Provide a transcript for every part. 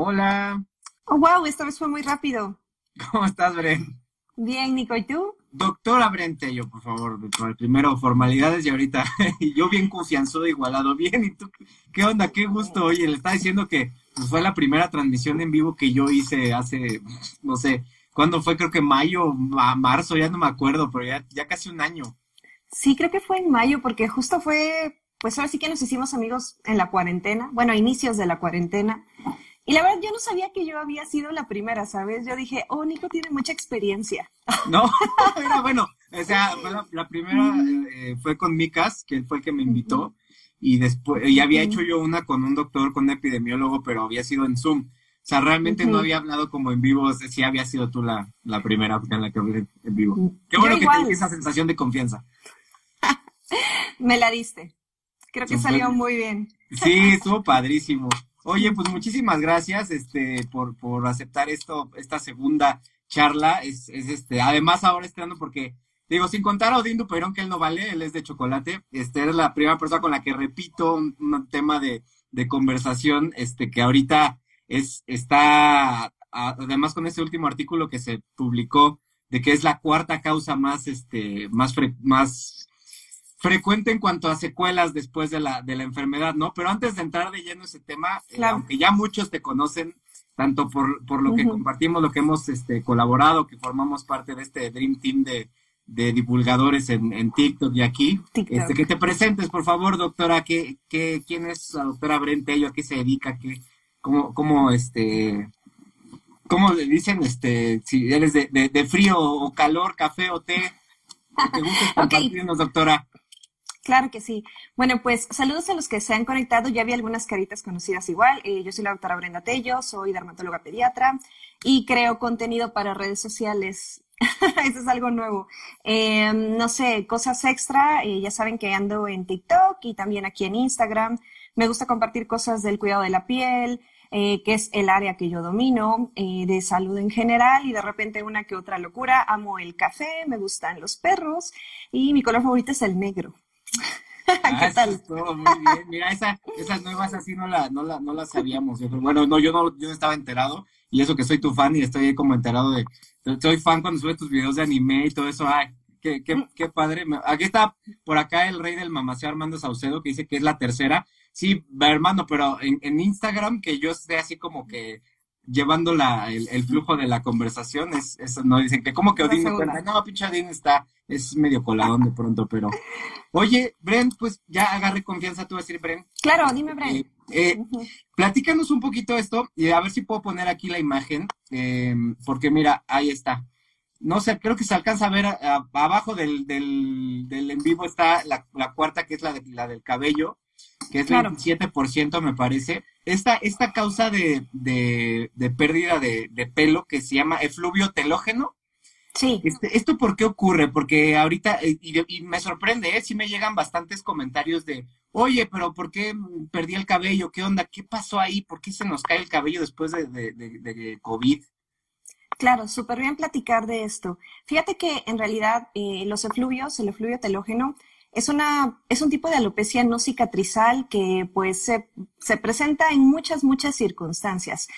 Hola. Oh, wow, esta vez fue muy rápido. ¿Cómo estás, Bren? Bien, Nico, ¿y tú? Doctora Brentello, por favor, primero formalidades y ahorita yo bien confianzudo, igualado, bien, ¿y tú qué onda? Qué gusto, oye, le está diciendo que pues, fue la primera transmisión en vivo que yo hice hace, no sé, ¿cuándo fue? Creo que mayo, marzo, ya no me acuerdo, pero ya, ya casi un año. Sí, creo que fue en mayo, porque justo fue, pues ahora sí que nos hicimos amigos en la cuarentena, bueno, a inicios de la cuarentena, y la verdad, yo no sabía que yo había sido la primera, ¿sabes? Yo dije, oh, Nico tiene mucha experiencia. No, era bueno. O sea, la, primera eh, fue con Micas, que fue el que me invitó. Y después, y había hecho yo una con un doctor, con un epidemiólogo, pero había sido en Zoom. O sea, realmente no había hablado como en vivo. Sí, había sido tú la, la primera en la que hablé en vivo. Qué bueno que tienes esa sensación de confianza. me la diste. Creo que salió muy bien. Sí, estuvo padrísimo. Oye, pues muchísimas gracias este, por, por aceptar esto, esta segunda charla. Es, es este, además ahora estando porque, digo, sin contar a Odín Duperón, que él no vale, él es de chocolate, este, es la primera persona con la que repito un, tema de, de, conversación, este, que ahorita es, está, además con este último artículo que se publicó, de que es la cuarta causa más, este, más, más frecuente en cuanto a secuelas después de la, de la enfermedad, ¿no? Pero antes de entrar de lleno ese tema, eh, aunque ya muchos te conocen, tanto por, por lo que compartimos, lo que hemos este, colaborado, que formamos parte de este Dream Team de, de divulgadores en, en, TikTok y aquí, Este, que te presentes, por favor, doctora, ¿qué, qué, ¿quién es la doctora Brentello? ¿A qué se dedica? ¿Qué, cómo, cómo, este, cómo le dicen, este, si eres de, de, frío o calor, café o té? ¿Te gusta compartirnos, doctora? Claro que sí. Bueno, pues saludos a los que se han conectado. Ya vi algunas caritas conocidas igual. Eh, yo soy la doctora Brenda Tello, soy dermatóloga pediatra y creo contenido para redes sociales. Eso es algo nuevo. Em, no sé, cosas extra. Eh, ya saben que ando en TikTok y también aquí en Instagram. Me gusta compartir cosas del cuidado de la piel, eh, que es el área que yo domino, de salud en general y de repente una que otra locura. Amo el café, me gustan los perros y mi color favorito es el negro. ¿Qué ah, tal? Todo muy bien. Mira, esa, esas nuevas así no, la, no, la, no las sabíamos. bueno, no yo, no, yo no estaba enterado. Y eso que soy tu fan y estoy como enterado de... Soy fan cuando subes tus videos de anime y todo eso. Ay, qué, qué, qué padre. Aquí está por acá el rey del mamaceo Armando Saucedo que dice que es la tercera. Sí, hermano, pero en, en Instagram que yo esté así como que llevando la, el, el, flujo de la conversación, es, eso no dicen que como que Odín me cuenta, no, pinche Odín está, es medio coladón de pronto, pero oye, Brent, pues ya agarre confianza tú a decir, Brent. Claro, dime, Brent. Eh, eh, Platícanos un poquito esto y a ver si puedo poner aquí la imagen, eh, porque mira, ahí está. No sé, creo que se alcanza a ver abajo del, del, del, en vivo está la, la cuarta, que es la, de, la del cabello que es claro. 27% me parece. Esta, esta causa de, de, pérdida de, pelo que se llama efluvio telógeno. Sí. Este, ¿Esto por qué ocurre? Porque ahorita, eh, y, me sorprende, ¿eh? sí me llegan bastantes comentarios de, oye, pero ¿por qué perdí el cabello? ¿Qué onda? ¿Qué pasó ahí? ¿Por qué se nos cae el cabello después de, de, COVID? Claro, súper bien platicar de esto. Fíjate que en realidad eh, los efluvios, el efluvio telógeno, es, una, es un tipo de alopecia no cicatrizal que pues se, se presenta en muchas, muchas circunstancias.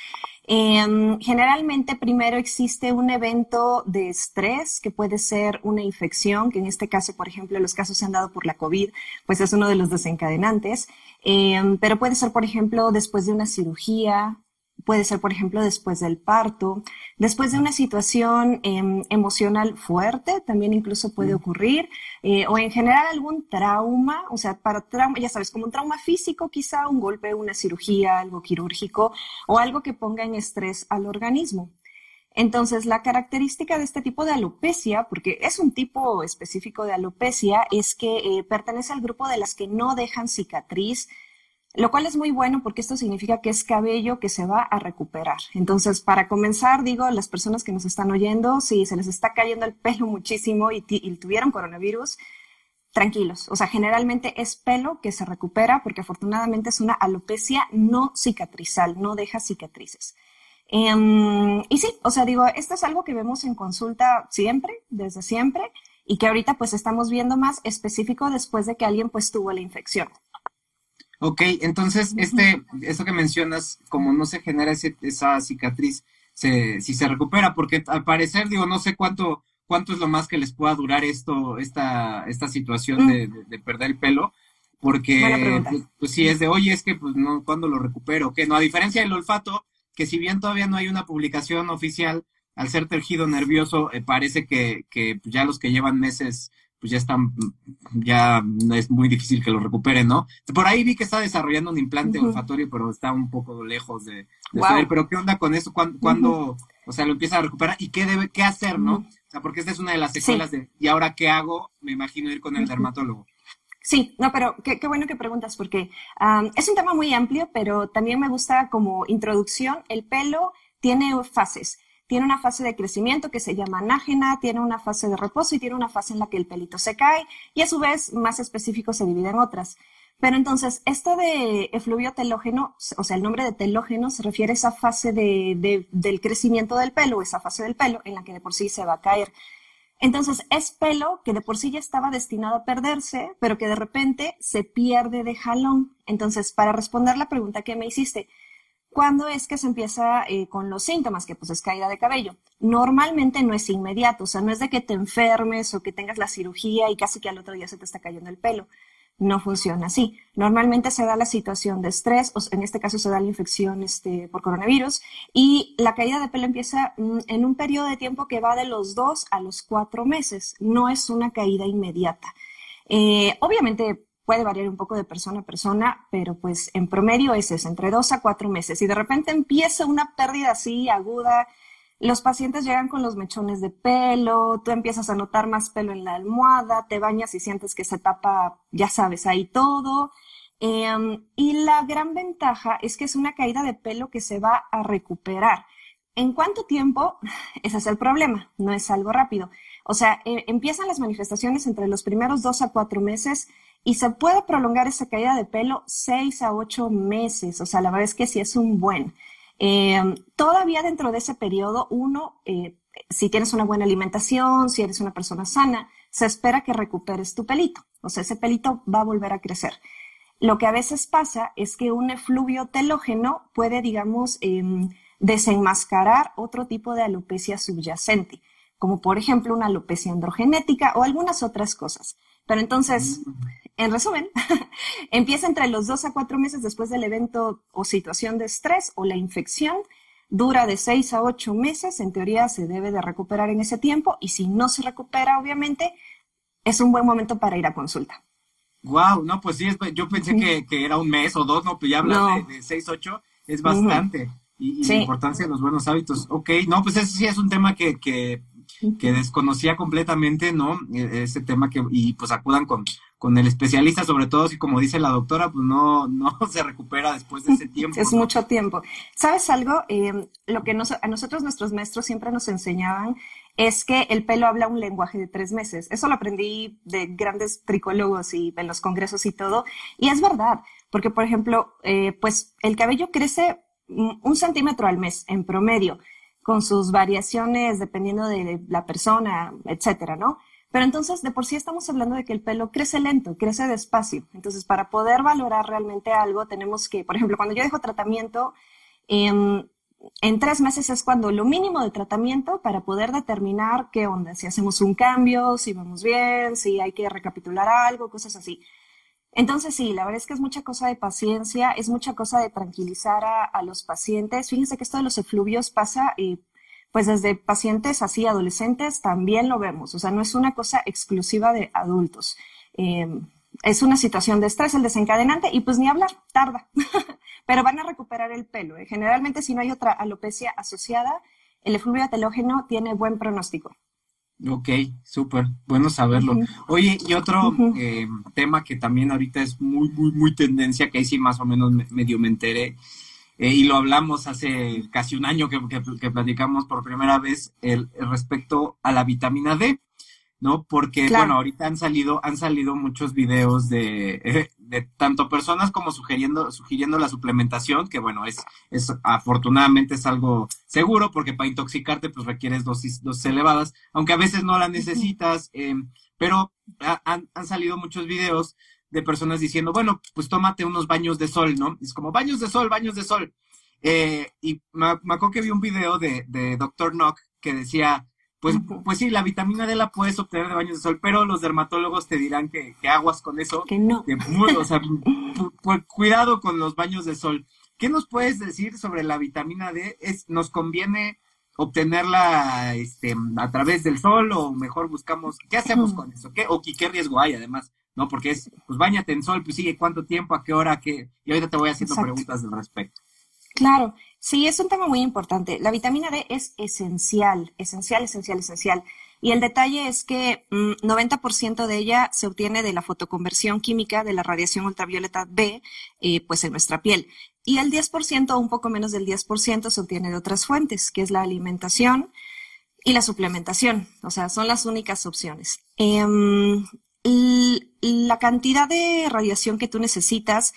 Em, generalmente primero existe un evento de estrés que puede ser una infección, que en este caso, por ejemplo, los casos se han dado por la COVID, pues es uno de los desencadenantes, em, pero puede ser, por ejemplo, después de una cirugía, puede ser, por ejemplo, después del parto, después de una situación em, emocional fuerte, también incluso puede ocurrir, eh, o en general algún trauma, o sea, para trauma, ya sabes, como un trauma físico quizá, un golpe, una cirugía, algo quirúrgico, o algo que ponga en estrés al organismo. Entonces, la característica de este tipo de alopecia, porque es un tipo específico de alopecia, es que eh, pertenece al grupo de las que no dejan cicatriz, lo cual es muy bueno porque esto significa que es cabello que se va a recuperar. Entonces, para comenzar, digo, las personas que nos están oyendo, si se les está cayendo el pelo muchísimo y, tuvieron coronavirus, tranquilos. O sea, generalmente es pelo que se recupera porque afortunadamente es una alopecia no cicatrizal, no deja cicatrices. Em, y sí, o sea, digo, esto es algo que vemos en consulta siempre, desde siempre, y que ahorita pues estamos viendo más específico después de que alguien pues tuvo la infección. Ok, entonces, este, esto que mencionas, como no se genera esa cicatriz, se, si se recupera, porque al parecer, digo, no sé cuánto, cuánto es lo más que les pueda durar esto, esta, esta situación de, de, perder el pelo, porque pues, pues, sí es de, oye, es que pues no, ¿cuándo lo recupero? Que no, a diferencia del olfato, que si bien todavía no hay una publicación oficial, al ser tejido nervioso, eh, parece que, que ya los que llevan meses pues ya están, ya es muy difícil que lo recuperen, ¿no? Por ahí vi que está desarrollando un implante olfatorio, pero está un poco lejos de, de Pero ¿qué onda con eso? ¿Cuándo, o sea, lo empieza a recuperar? ¿Y qué debe, qué hacer, no? O sea, porque esta es una de las secuelas de, ¿y ahora qué hago? Me imagino ir con el dermatólogo. Sí, no, pero qué, qué, bueno que preguntas porque es un tema muy amplio, pero también me gusta como introducción, el pelo tiene fases tiene una fase de crecimiento que se llama anágena, tiene una fase de reposo y tiene una fase en la que el pelito se cae y a su vez, más específico, se divide en otras. Pero entonces, esto de efluvio telógeno, o sea, el nombre de telógeno se refiere a esa fase de, del crecimiento del pelo, esa fase del pelo en la que de por sí se va a caer. Entonces, es pelo que de por sí ya estaba destinado a perderse, pero que de repente se pierde de jalón. Entonces, para responder la pregunta que me hiciste, ¿Cuándo es que se empieza eh, con los síntomas? Que pues es caída de cabello. Normalmente no es inmediato, o sea, no es de que te enfermes o que tengas la cirugía y casi que al otro día se te está cayendo el pelo. No funciona así. Normalmente se da la situación de estrés, o en este caso se da la infección este, por coronavirus, y la caída de pelo empieza mm, en un periodo de tiempo que va de los dos a los cuatro meses. No es una caída inmediata. Eh, obviamente puede variar un poco de persona a persona, pero pues en promedio es eso, entre dos a cuatro meses. Y de repente empieza una pérdida así aguda, los pacientes llegan con los mechones de pelo, tú empiezas a notar más pelo en la almohada, te bañas y sientes que se tapa, ya sabes, ahí todo. Em, y la gran ventaja es que es una caída de pelo que se va a recuperar. ¿En cuánto tiempo? Ese es el problema, no es algo rápido. O sea, eh, empiezan las manifestaciones entre los primeros dos a cuatro meses y se puede prolongar esa caída de pelo seis a ocho meses. O sea, la verdad es que sí es un buen. Eh, todavía dentro de ese periodo, uno, eh, si tienes una buena alimentación, si eres una persona sana, se espera que recuperes tu pelito. O sea, ese pelito va a volver a crecer. Lo que a veces pasa es que un efluvio telógeno puede, digamos, em, desenmascarar otro tipo de alopecia subyacente, como por ejemplo una alopecia androgenética o algunas otras cosas. Pero entonces, en resumen, empieza entre los dos a cuatro meses después del evento o situación de estrés o la infección. Dura de seis a ocho meses. En teoría se debe de recuperar en ese tiempo y si no se recupera, obviamente, es un buen momento para ir a consulta. Wow, no, pues sí, yo pensé que, era un mes o dos, no, pues ya hablas de, seis, ocho, es bastante. Y, la importancia de los buenos hábitos. Ok, no, pues ese sí es un tema que, que que desconocía completamente, ¿no? E, ese tema que, y pues acudan con, con el especialista, sobre todo si como dice la doctora, pues no, no se recupera después de ese tiempo. Es mucho tiempo. ¿Sabes algo? Em, lo que a nosotros nuestros maestros siempre nos enseñaban es que el pelo habla un lenguaje de tres meses. Eso lo aprendí de grandes tricólogos y en los congresos y todo. Y es verdad, porque por ejemplo, eh, pues el cabello crece un centímetro al mes en promedio con sus variaciones dependiendo de la persona, etcétera, ¿no? Pero entonces, de por sí estamos hablando de que el pelo crece lento, crece despacio. Entonces, para poder valorar realmente algo, tenemos que, por ejemplo, cuando yo dejo tratamiento, en, en tres meses es cuando lo mínimo de tratamiento para poder determinar qué onda, si hacemos un cambio, si vamos bien, si hay que recapitular algo, cosas así. Entonces, sí, la verdad es que es mucha cosa de paciencia, es mucha cosa de tranquilizar a, los pacientes. Fíjense que esto de los efluvios pasa, eh, pues desde pacientes así, adolescentes, también lo vemos. O sea, no es una cosa exclusiva de adultos. Eh, es una situación de estrés el desencadenante y pues ni hablar, tarda. Pero van a recuperar el pelo. ¿eh? Generalmente, si no hay otra alopecia asociada, el efluvio telógeno tiene buen pronóstico. Ok, súper, bueno saberlo. Oye, y otro eh, tema que también ahorita es muy, muy, muy tendencia, que ahí sí más o menos medio me enteré, eh, y lo hablamos hace casi un año que, que, platicamos por primera vez el, respecto a la vitamina D. ¿no? Porque, bueno, ahorita han salido, han salido muchos videos de, de tanto personas como sugiriendo, sugiriendo la suplementación, que bueno, es, es afortunadamente es algo seguro, porque para intoxicarte pues requieres dosis, dosis elevadas, aunque a veces no la necesitas, eh, pero han, han, salido muchos videos de personas diciendo, bueno, pues tómate unos baños de sol, ¿no? Es como baños de sol, baños de sol. Eh, y me, acuerdo que vi un video de, de Dr. Nock que decía, pues, pues sí, la vitamina D la puedes obtener de baños de sol, pero los dermatólogos te dirán que, que aguas con eso. Que no. o sea, cuidado con los baños de sol. ¿Qué nos puedes decir sobre la vitamina D? ¿Es, ¿Nos conviene obtenerla este, a través del sol o mejor buscamos, ¿qué hacemos con eso? ¿Qué, o qué riesgo hay además? ¿No? Porque es, pues bañate en sol, pues sigue cuánto tiempo, a qué hora, qué, y ahorita te voy haciendo preguntas al respecto. Claro, sí, es un tema muy importante. La vitamina D es esencial, esencial, esencial, esencial. Y el detalle es que 90% mm, de ella se obtiene de la fotoconversión química de la radiación ultravioleta B, eh, pues en nuestra piel. Y el 10%, un poco menos del 10%, se obtiene de otras fuentes, que es la alimentación y la suplementación. O sea, son las únicas opciones. Em, la cantidad de radiación que tú necesitas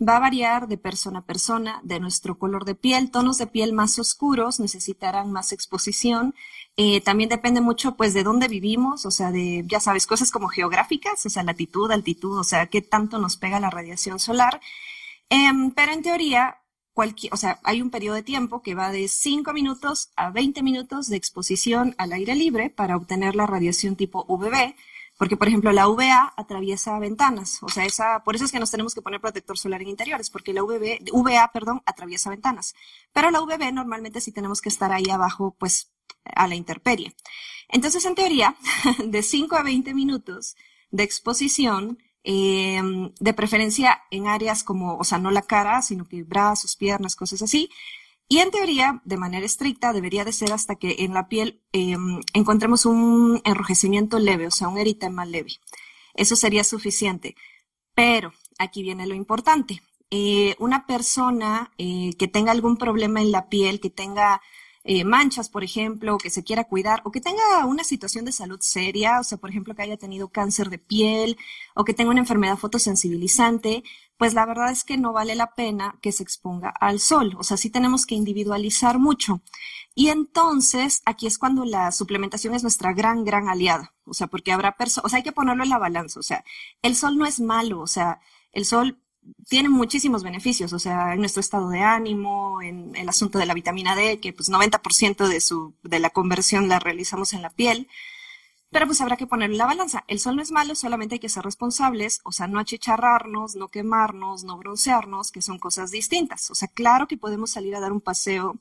va a variar de persona a persona, de nuestro color de piel. Tonos de piel más oscuros necesitarán más exposición. Eh, también depende mucho, pues, de dónde vivimos, o sea, de, ya sabes, cosas como geográficas, o sea, latitud, altitud, o sea, qué tanto nos pega la radiación solar. Em, pero en teoría, cualquier, o sea, hay un periodo de tiempo que va de 5 minutos a 20 minutos de exposición al aire libre para obtener la radiación tipo UVB porque, por ejemplo, la UVA atraviesa ventanas, o sea, esa, por eso es que nos tenemos que poner protector solar en interiores, porque la UVB, UVA, perdón, atraviesa ventanas. Pero la UVB normalmente sí tenemos que estar ahí abajo, pues, a la intemperie. Entonces, en teoría, de 5 a 20 minutos de exposición, em, de preferencia en áreas como, o sea, no la cara, sino que brazos, piernas, cosas así, y en teoría, de manera estricta, debería de ser hasta que en la piel em, encontremos un enrojecimiento leve, o sea, un eritema leve. Eso sería suficiente. Pero aquí viene lo importante. Eh, una persona eh, que tenga algún problema en la piel, que tenga eh, manchas, por ejemplo, que se quiera cuidar o que tenga una situación de salud seria, o sea, por ejemplo, que haya tenido cáncer de piel o que tenga una enfermedad fotosensibilizante, pues la verdad es que no vale la pena que se exponga al sol. O sea, sí tenemos que individualizar mucho. Y entonces, aquí es cuando la suplementación es nuestra gran, gran aliada. O sea, porque habrá personas, o sea, hay que ponerlo en la balanza. O sea, el sol no es malo. O sea, el sol tiene muchísimos beneficios, o sea, en nuestro estado de ánimo, en el asunto de la vitamina D, que pues 90% de, su, de la conversión la realizamos en la piel, pero pues habrá que ponerlo en la balanza. El sol no es malo, solamente hay que ser responsables, o sea, no achicharrarnos, no quemarnos, no broncearnos, que son cosas distintas. O sea, claro que podemos salir a dar un paseo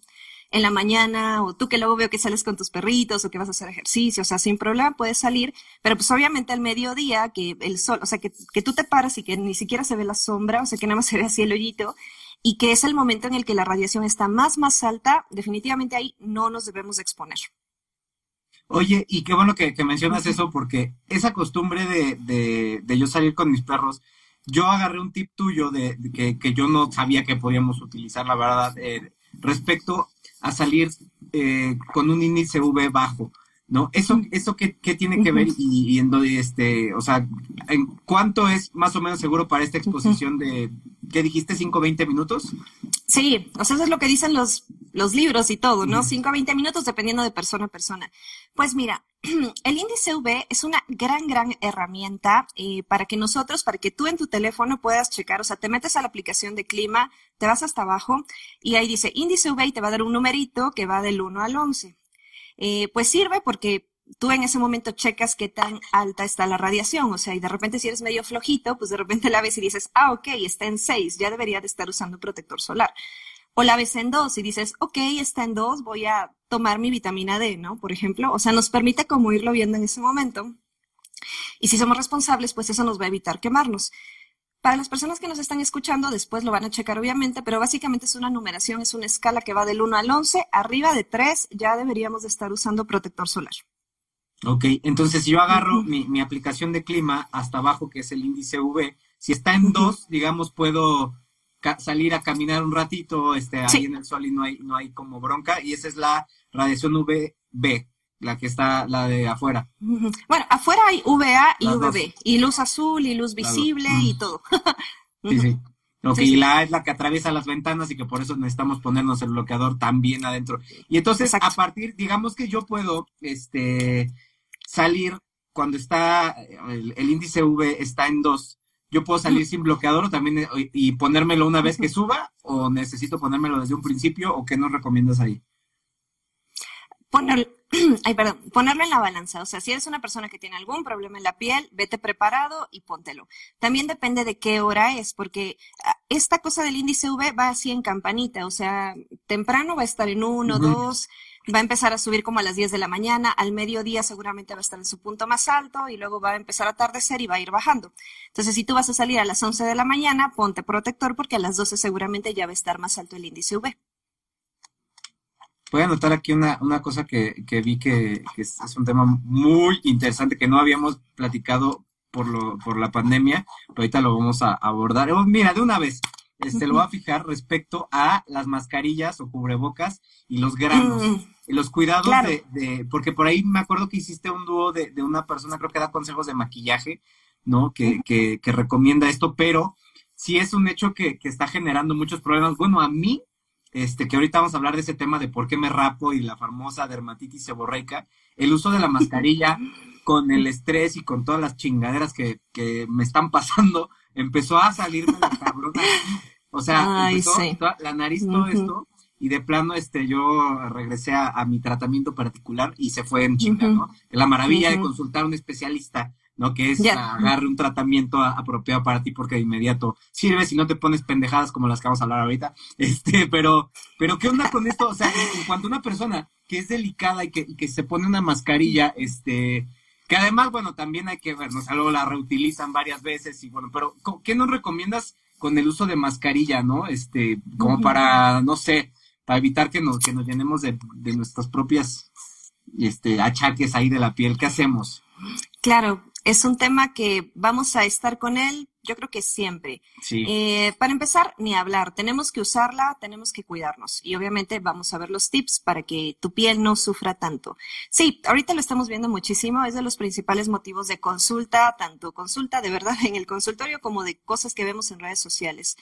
en la mañana, o tú que luego veo que sales con tus perritos o que vas a hacer ejercicio, o sea, sin problema puedes salir, pero pues obviamente al mediodía, que el sol, o sea, que, que tú te paras y que ni siquiera se ve la sombra, o sea, que nada más se ve así el hoyito, y que es el momento en el que la radiación está más, más alta, definitivamente ahí no nos debemos exponer. Oye, y qué bueno que, mencionas eso, porque esa costumbre de, de, de, yo salir con mis perros, yo agarré un tip tuyo de, que, que, yo no sabía que podíamos utilizar, la verdad, eh, respecto a salir eh, con un índice V bajo, ¿no? ¿Eso, eso qué, qué tiene que ver y, en este, o sea, ¿en cuánto es más o menos seguro para esta exposición de, ¿qué dijiste, 5 o 20 minutos? Sí, o sea, eso es lo que dicen los, los libros y todo, ¿no? 5 a 20 minutos dependiendo de persona a persona. Pues mira, el índice V es una gran, gran herramienta eh, para que nosotros, para que tú en tu teléfono puedas checar, o sea, te metes a la aplicación de clima, te vas hasta abajo y ahí dice índice V y te va a dar un numerito que va del 1 al 11. Eh, pues sirve porque tú en ese momento checas qué tan alta está la radiación, o sea, y de repente si eres medio flojito, pues de repente la ves y dices, ah, ok, está en 6, ya debería de estar usando protector solar. O la ves en 2 y dices, ok, está en 2, voy a tomar mi vitamina D, ¿no? Por ejemplo, o sea, nos permite como irlo viendo en ese momento. Y si somos responsables, pues eso nos va a evitar quemarnos. Para las personas que nos están escuchando, después lo van a checar obviamente, pero básicamente es una numeración, es una escala que va del 1 al 11, arriba de 3 ya deberíamos de estar usando protector solar. Ok, entonces si yo agarro mi, aplicación de clima hasta abajo, que es el índice V, si está en 2, digamos, puedo salir a caminar un ratito este, ahí en el sol y no hay, no hay como bronca, y esa es la radiación UVB, la que está, la de afuera. Bueno, afuera hay VA y UVB, y luz azul y luz visible y todo. sí, sí. Ok, y la A es la que atraviesa las ventanas y que por eso necesitamos ponernos el bloqueador también adentro. Y entonces, a partir, digamos que yo puedo, este, salir cuando está, el, índice V está en 2, yo puedo salir sin bloqueador o también eh, y ponérmelo una vez que suba o necesito ponérmelo desde un principio o qué nos recomiendas ahí? Poner, ay, perdón, ponerlo en la balanza. O sea, si eres una persona que tiene algún problema en la piel, vete preparado y póntelo. También depende de qué hora es, porque ah, esta cosa del índice V va así en campanita. O sea, temprano va a estar en uno, dos, va a empezar a subir como a las 10 de la mañana, al mediodía seguramente va a estar en su punto más alto y luego va a empezar a atardecer y va a ir bajando. Entonces, si tú vas a salir a las 11 de la mañana, ponte protector porque a las 12 seguramente ya va a estar más alto el índice V. Voy a anotar aquí una, una cosa que, vi que, es, un tema muy interesante que no habíamos platicado por, lo, por la pandemia, pero ahorita lo vamos a abordar. Oh, mira, de una vez, este, lo voy a fijar respecto a las mascarillas o cubrebocas y los granos. Mm. Y los cuidados de, porque por ahí me acuerdo que hiciste un dúo de, de una persona, creo que da consejos de maquillaje, ¿no? Que, que, que recomienda esto, pero sí es un hecho que, que está generando muchos problemas. Bueno, a mí este, que ahorita vamos a hablar de ese tema de por qué me rapo y la famosa dermatitis seborreica, el uso de la mascarilla con el estrés y con todas las chingaderas que, que me están pasando, empezó a salirme la cabrona. O sea, empezó la nariz, todo esto, y de plano, este, yo regresé a, mi tratamiento particular y se fue en chinga, ¿no? La maravilla de consultar a un especialista ¿no? Que es agarre un tratamiento apropiado para ti porque de inmediato sirve si no te pones pendejadas como las que vamos a hablar ahorita. Este, pero, pero ¿qué onda con esto? O sea, en cuanto a una persona que es delicada y que, que se pone una mascarilla, este, que además, bueno, también hay que ver, ¿no? luego la reutilizan varias veces y bueno, pero ¿qué nos recomiendas con el uso de mascarilla, no? Este, como para, no sé, para evitar que nos, que nos llenemos de, de nuestras propias este, achaques ahí de la piel, ¿qué hacemos? Claro, es un tema que vamos a estar con él, yo creo que siempre. Eh, para empezar, ni hablar, tenemos que usarla, tenemos que cuidarnos y obviamente vamos a ver los tips para que tu piel no sufra tanto. Sí, ahorita lo estamos viendo muchísimo, es de los principales motivos de consulta, tanto consulta de verdad en el consultorio como de cosas que vemos en redes sociales.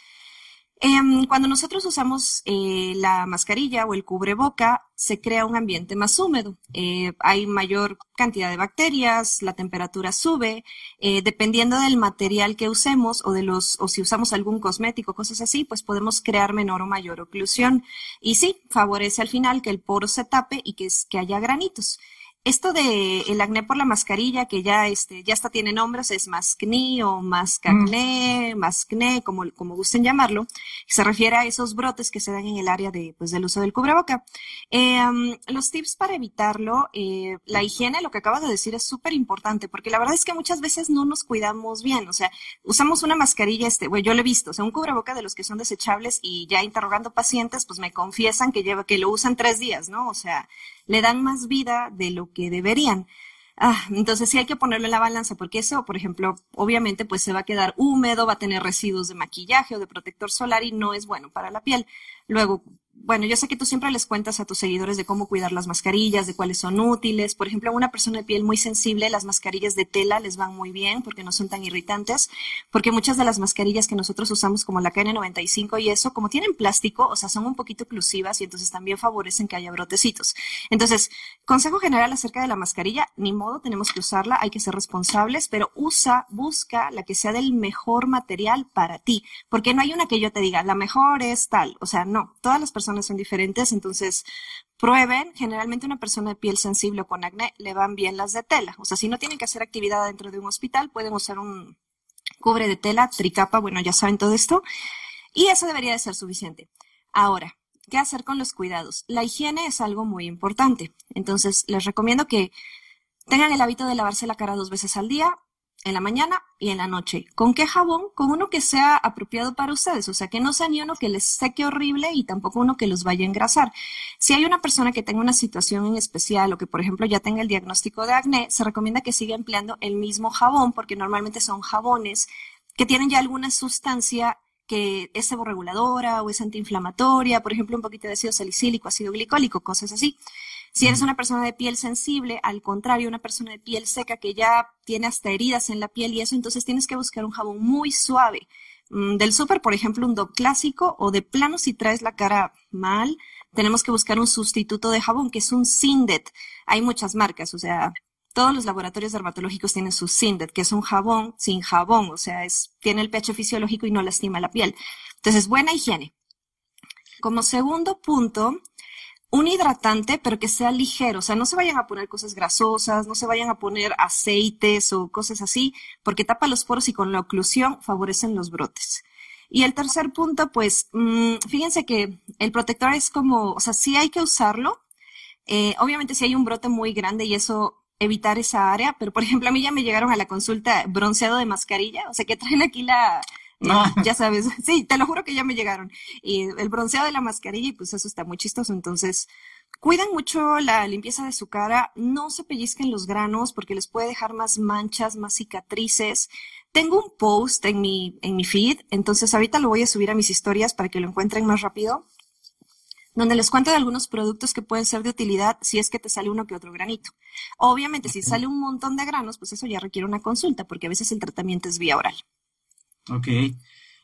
Em, cuando nosotros usamos eh, la mascarilla o el cubreboca, se crea un ambiente más húmedo. Eh, hay mayor cantidad de bacterias, la temperatura sube. Eh, dependiendo del material que usemos o de los, o si usamos algún cosmético, cosas así, pues podemos crear menor o mayor oclusión. Y sí, favorece al final que el poro se tape y que, que haya granitos. Esto de el acné por la mascarilla, que ya este, ya hasta tiene nombres, es mascni o mascacné, mm. mascné, como, como gusten llamarlo, se refiere a esos brotes que se dan en el área de, pues, del uso del cubreboca. Em, los tips para evitarlo, eh, la higiene, lo que acabas de decir, es súper importante, porque la verdad es que muchas veces no nos cuidamos bien, o sea, usamos una mascarilla, este, bueno, yo lo he visto, o sea, un cubreboca de los que son desechables y ya interrogando pacientes, pues me confiesan que lleva, que lo usan tres días, ¿no? O sea, le dan más vida de lo que deberían. Ah, entonces sí hay que ponerlo en la balanza porque eso, por ejemplo, obviamente pues se va a quedar húmedo, va a tener residuos de maquillaje o de protector solar y no es bueno para la piel. Luego, bueno, yo sé que tú siempre les cuentas a tus seguidores de cómo cuidar las mascarillas, de cuáles son útiles. Por ejemplo, a una persona de piel muy sensible, las mascarillas de tela les van muy bien porque no son tan irritantes, porque muchas de las mascarillas que nosotros usamos como la KN95 y eso, como tienen plástico, o sea, son un poquito oclusivas y entonces también favorecen que haya brotecitos. Entonces, consejo general acerca de la mascarilla, ni modo, tenemos que usarla, hay que ser responsables, pero usa, busca la que sea del mejor material para ti, porque no hay una que yo te diga, la mejor es tal, o sea, no, todas las personas son diferentes, entonces prueben, generalmente una persona de piel sensible o con acné le van bien las de tela, o sea, si no tienen que hacer actividad dentro de un hospital, pueden usar un cubre de tela, tricapa, bueno, ya saben todo esto, y eso debería de ser suficiente. Ahora, ¿qué hacer con los cuidados? La higiene es algo muy importante, entonces les recomiendo que tengan el hábito de lavarse la cara dos veces al día, en la mañana y en la noche. ¿Con qué jabón? Con uno que sea apropiado para ustedes, o sea, que no sea ni uno que les seque horrible y tampoco uno que los vaya a engrasar. Si hay una persona que tenga una situación en especial o que, por ejemplo, ya tenga el diagnóstico de acné, se recomienda que siga empleando el mismo jabón porque normalmente son jabones que tienen ya alguna sustancia que es seborreguladora o es antiinflamatoria, por ejemplo, un poquito de ácido salicílico, ácido glicólico, cosas así. Si eres una persona de piel sensible, al contrario, una persona de piel seca que ya tiene hasta heridas en la piel y eso, entonces tienes que buscar un jabón muy suave. Mm, del súper, por ejemplo, un Dove clásico o de plano si traes la cara mal, tenemos que buscar un sustituto de jabón que es un Sindet. Hay muchas marcas, o sea, todos los laboratorios dermatológicos tienen su Sindet, que es un jabón sin jabón, o sea, es, tiene el pH fisiológico y no lastima la piel. Entonces, buena higiene. Como segundo punto, un hidratante, pero que sea ligero, o sea, no se vayan a poner cosas grasosas, no se vayan a poner aceites o cosas así, porque tapa los poros y con la oclusión favorecen los brotes. Y el tercer punto, pues, mm, fíjense que el protector es como, o sea, sí hay que usarlo. Eh, obviamente si hay un brote muy grande y eso evitar esa área, pero por ejemplo a mí ya me llegaron a la consulta bronceado de mascarilla, o sea que traen aquí la, ah. ya sabes, sí, te lo juro que ya me llegaron. Y el bronceado de la mascarilla, y pues eso está muy chistoso. Entonces, cuiden mucho la limpieza de su cara, no se pellizquen los granos porque les puede dejar más manchas, más cicatrices. Tengo un post en mi, en mi feed, entonces ahorita lo voy a subir a mis historias para que lo encuentren más rápido donde les cuento de algunos productos que pueden ser de utilidad si es que te sale uno que otro granito. Obviamente, si sale un montón de granos, pues eso ya requiere una consulta, porque a veces el tratamiento es vía oral. Ok.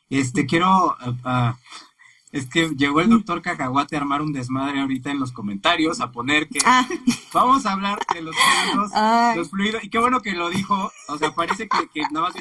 Este, quiero, ah, es que llegó el doctor Cacahuate a armar un desmadre ahorita en los comentarios, a poner que ah. vamos a hablar de los fluidos, los fluidos, y qué bueno que lo dijo, o sea, parece que, que nada más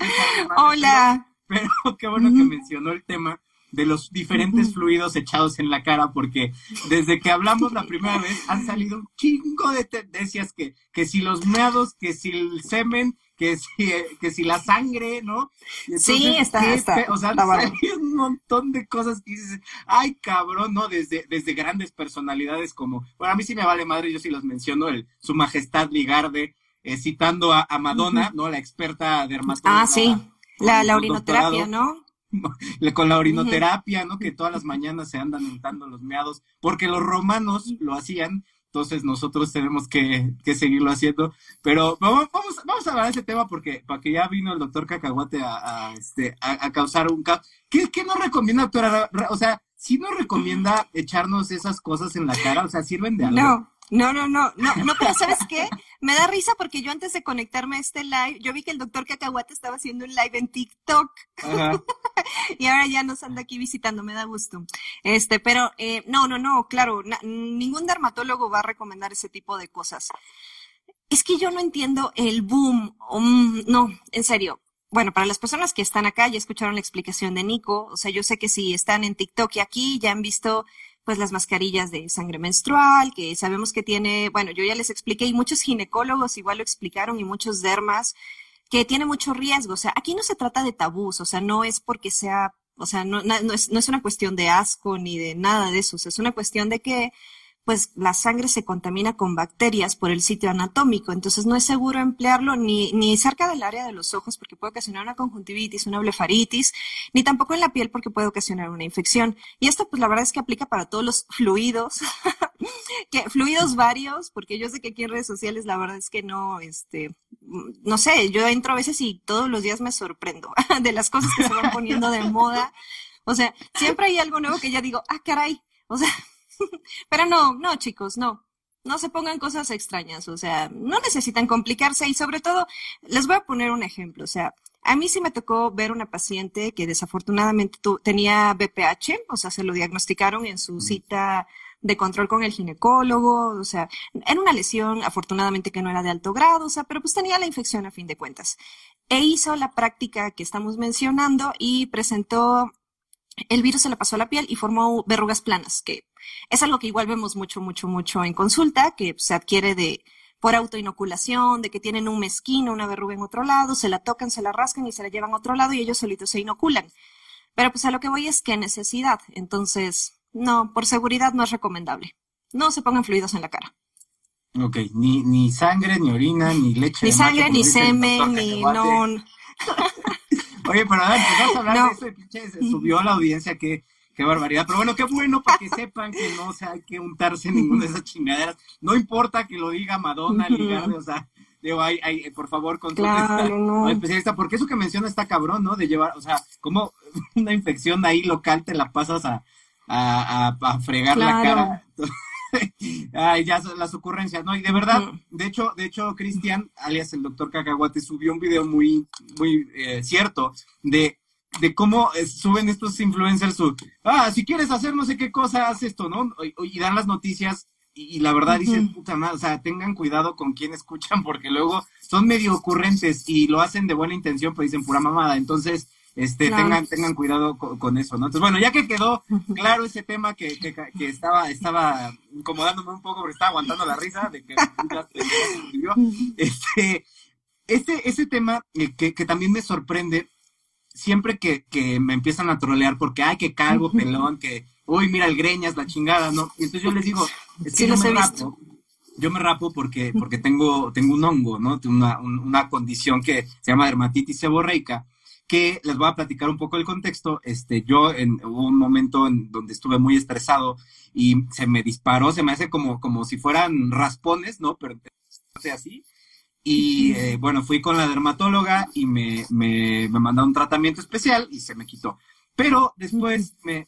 Hola. Pero, pero qué bueno que mencionó el tema, de los diferentes fluidos echados en la cara, porque desde que hablamos la primera vez han salido un chingo de tendencias que, que si los meados, que si el semen, que si, que si la sangre, ¿no? sí, está, está, O sea, hay un montón de cosas que dices, ay, cabrón, ¿no? Desde, desde grandes personalidades como, bueno, a mí sí me vale madre, yo sí los menciono, el, su majestad Ligarde, eh, citando a, Madonna, ¿no? La experta dermatóloga. Ah, sí, la, la urinoterapia, ¿no? con la orinoterapia, ¿no? Que todas las mañanas se andan untando los meados, porque los romanos lo hacían, entonces nosotros tenemos que, seguirlo haciendo. Pero vamos, vamos, a hablar de ese tema porque, para que ya vino el doctor Cacahuate a, este, a, causar un caos. ¿Qué, ¿Qué nos recomienda, doctora? O sea, ¿sí nos recomienda echarnos esas cosas en la cara? O sea, ¿sirven de algo? No. No, no, no, no, no, pero ¿sabes qué? Me da risa porque yo antes de conectarme a este live, yo vi que el doctor Cacahuate estaba haciendo un live en TikTok. y ahora ya nos anda aquí visitando, me da gusto. Este, pero eh, no, no, no, claro, ningún dermatólogo va a recomendar ese tipo de cosas. Es que yo no entiendo el boom, um, no, en serio. Bueno, para las personas que están acá ya escucharon la explicación de Nico, o sea, yo sé que si están en TikTok y aquí ya han visto pues las mascarillas de sangre menstrual, que sabemos que tiene, bueno, yo ya les expliqué y muchos ginecólogos igual lo explicaron y muchos dermas, que tiene mucho riesgo. O sea, aquí no se trata de tabús, o sea, no es porque sea, o sea, no, no, es, no es una cuestión de asco ni de nada de eso, o sea, es una cuestión de que pues la sangre se contamina con bacterias por el sitio anatómico, entonces no es seguro emplearlo ni, ni cerca del área de los ojos porque puede ocasionar una conjuntivitis, una blefaritis, ni tampoco en la piel porque puede ocasionar una infección. Y esto pues la verdad es que aplica para todos los fluidos, que fluidos varios, porque yo sé que aquí en redes sociales la verdad es que no, este, no sé, yo entro a veces y todos los días me sorprendo de las cosas que se van poniendo de moda. O sea, siempre hay algo nuevo que ya digo, ah, caray, o sea, Pero no, no, chicos, no. No se pongan cosas extrañas, o sea, no necesitan complicarse y sobre todo, les voy a poner un ejemplo, o sea, a mí sí me tocó ver una paciente que desafortunadamente tenía BPH, o sea, se lo diagnosticaron en su cita de control con el ginecólogo, o sea, era una lesión, afortunadamente que no era de alto grado, o sea, pero pues tenía la infección a fin de cuentas. E hizo la práctica que estamos mencionando y presentó, el virus se le pasó a la piel y formó verrugas planas, que es algo que igual vemos mucho, mucho, mucho en consulta, que se adquiere de por autoinoculación, de que tienen un mezquino, una verruga en otro lado, se la tocan, se la rascan y se la llevan a otro lado y ellos solitos se inoculan. Pero pues a lo que voy es que necesidad. Entonces, no, por seguridad no es recomendable. No se pongan fluidos en la cara. Ok, ni, ni sangre, ni orina, ni leche. Ni sangre, ni semen, ni no. Oye, pero a ver, pues a hablar de eso, se subió a la audiencia que Qué barbaridad. Pero bueno, qué bueno para que sepan que no se hay que untarse ninguna de esas chingaderas. No importa que lo diga Madonna, Ligarde, o sea, digo, hay, hay, por favor, con claro, no. especialista, porque eso que menciona está cabrón, ¿no? De llevar, o sea, como una infección ahí local te la pasas a, a, a, fregar la cara. Ay, ya las ocurrencias, ¿no? Y de verdad, de hecho, de hecho, Cristian, alias el doctor Cacahuate, subió un video muy, muy eh, cierto de de cómo eh, suben estos influencers su, ah, si quieres hacer no sé qué cosa, haz esto, ¿no? Y, dan las noticias y, la verdad dicen, puta madre, o sea, tengan cuidado con quién escuchan porque luego son medio ocurrentes y lo hacen de buena intención, pues dicen pura mamada. Entonces, este, tengan, tengan cuidado con, eso, ¿no? Entonces, bueno, ya que quedó claro ese tema que, que, que, estaba, estaba incomodándome un poco porque estaba aguantando la risa de que este, este, ese tema eh, que, que también me sorprende siempre que, que me empiezan a trolear porque, ay, que calvo, pelón, que, uy, mira el greñas, la chingada, ¿no? Y entonces yo les digo, es que yo me rapo, yo me rapo porque, porque tengo, tengo un hongo, ¿no? Una, una condición que se llama dermatitis seborreica, que les voy a platicar un poco el contexto. Este, yo en, hubo un momento en donde estuve muy estresado y se me disparó, se me hace como, como si fueran raspones, ¿no? Pero así. Y eh, bueno, fui con la dermatóloga y me, me, me mandó un tratamiento especial y se me quitó. Pero después me,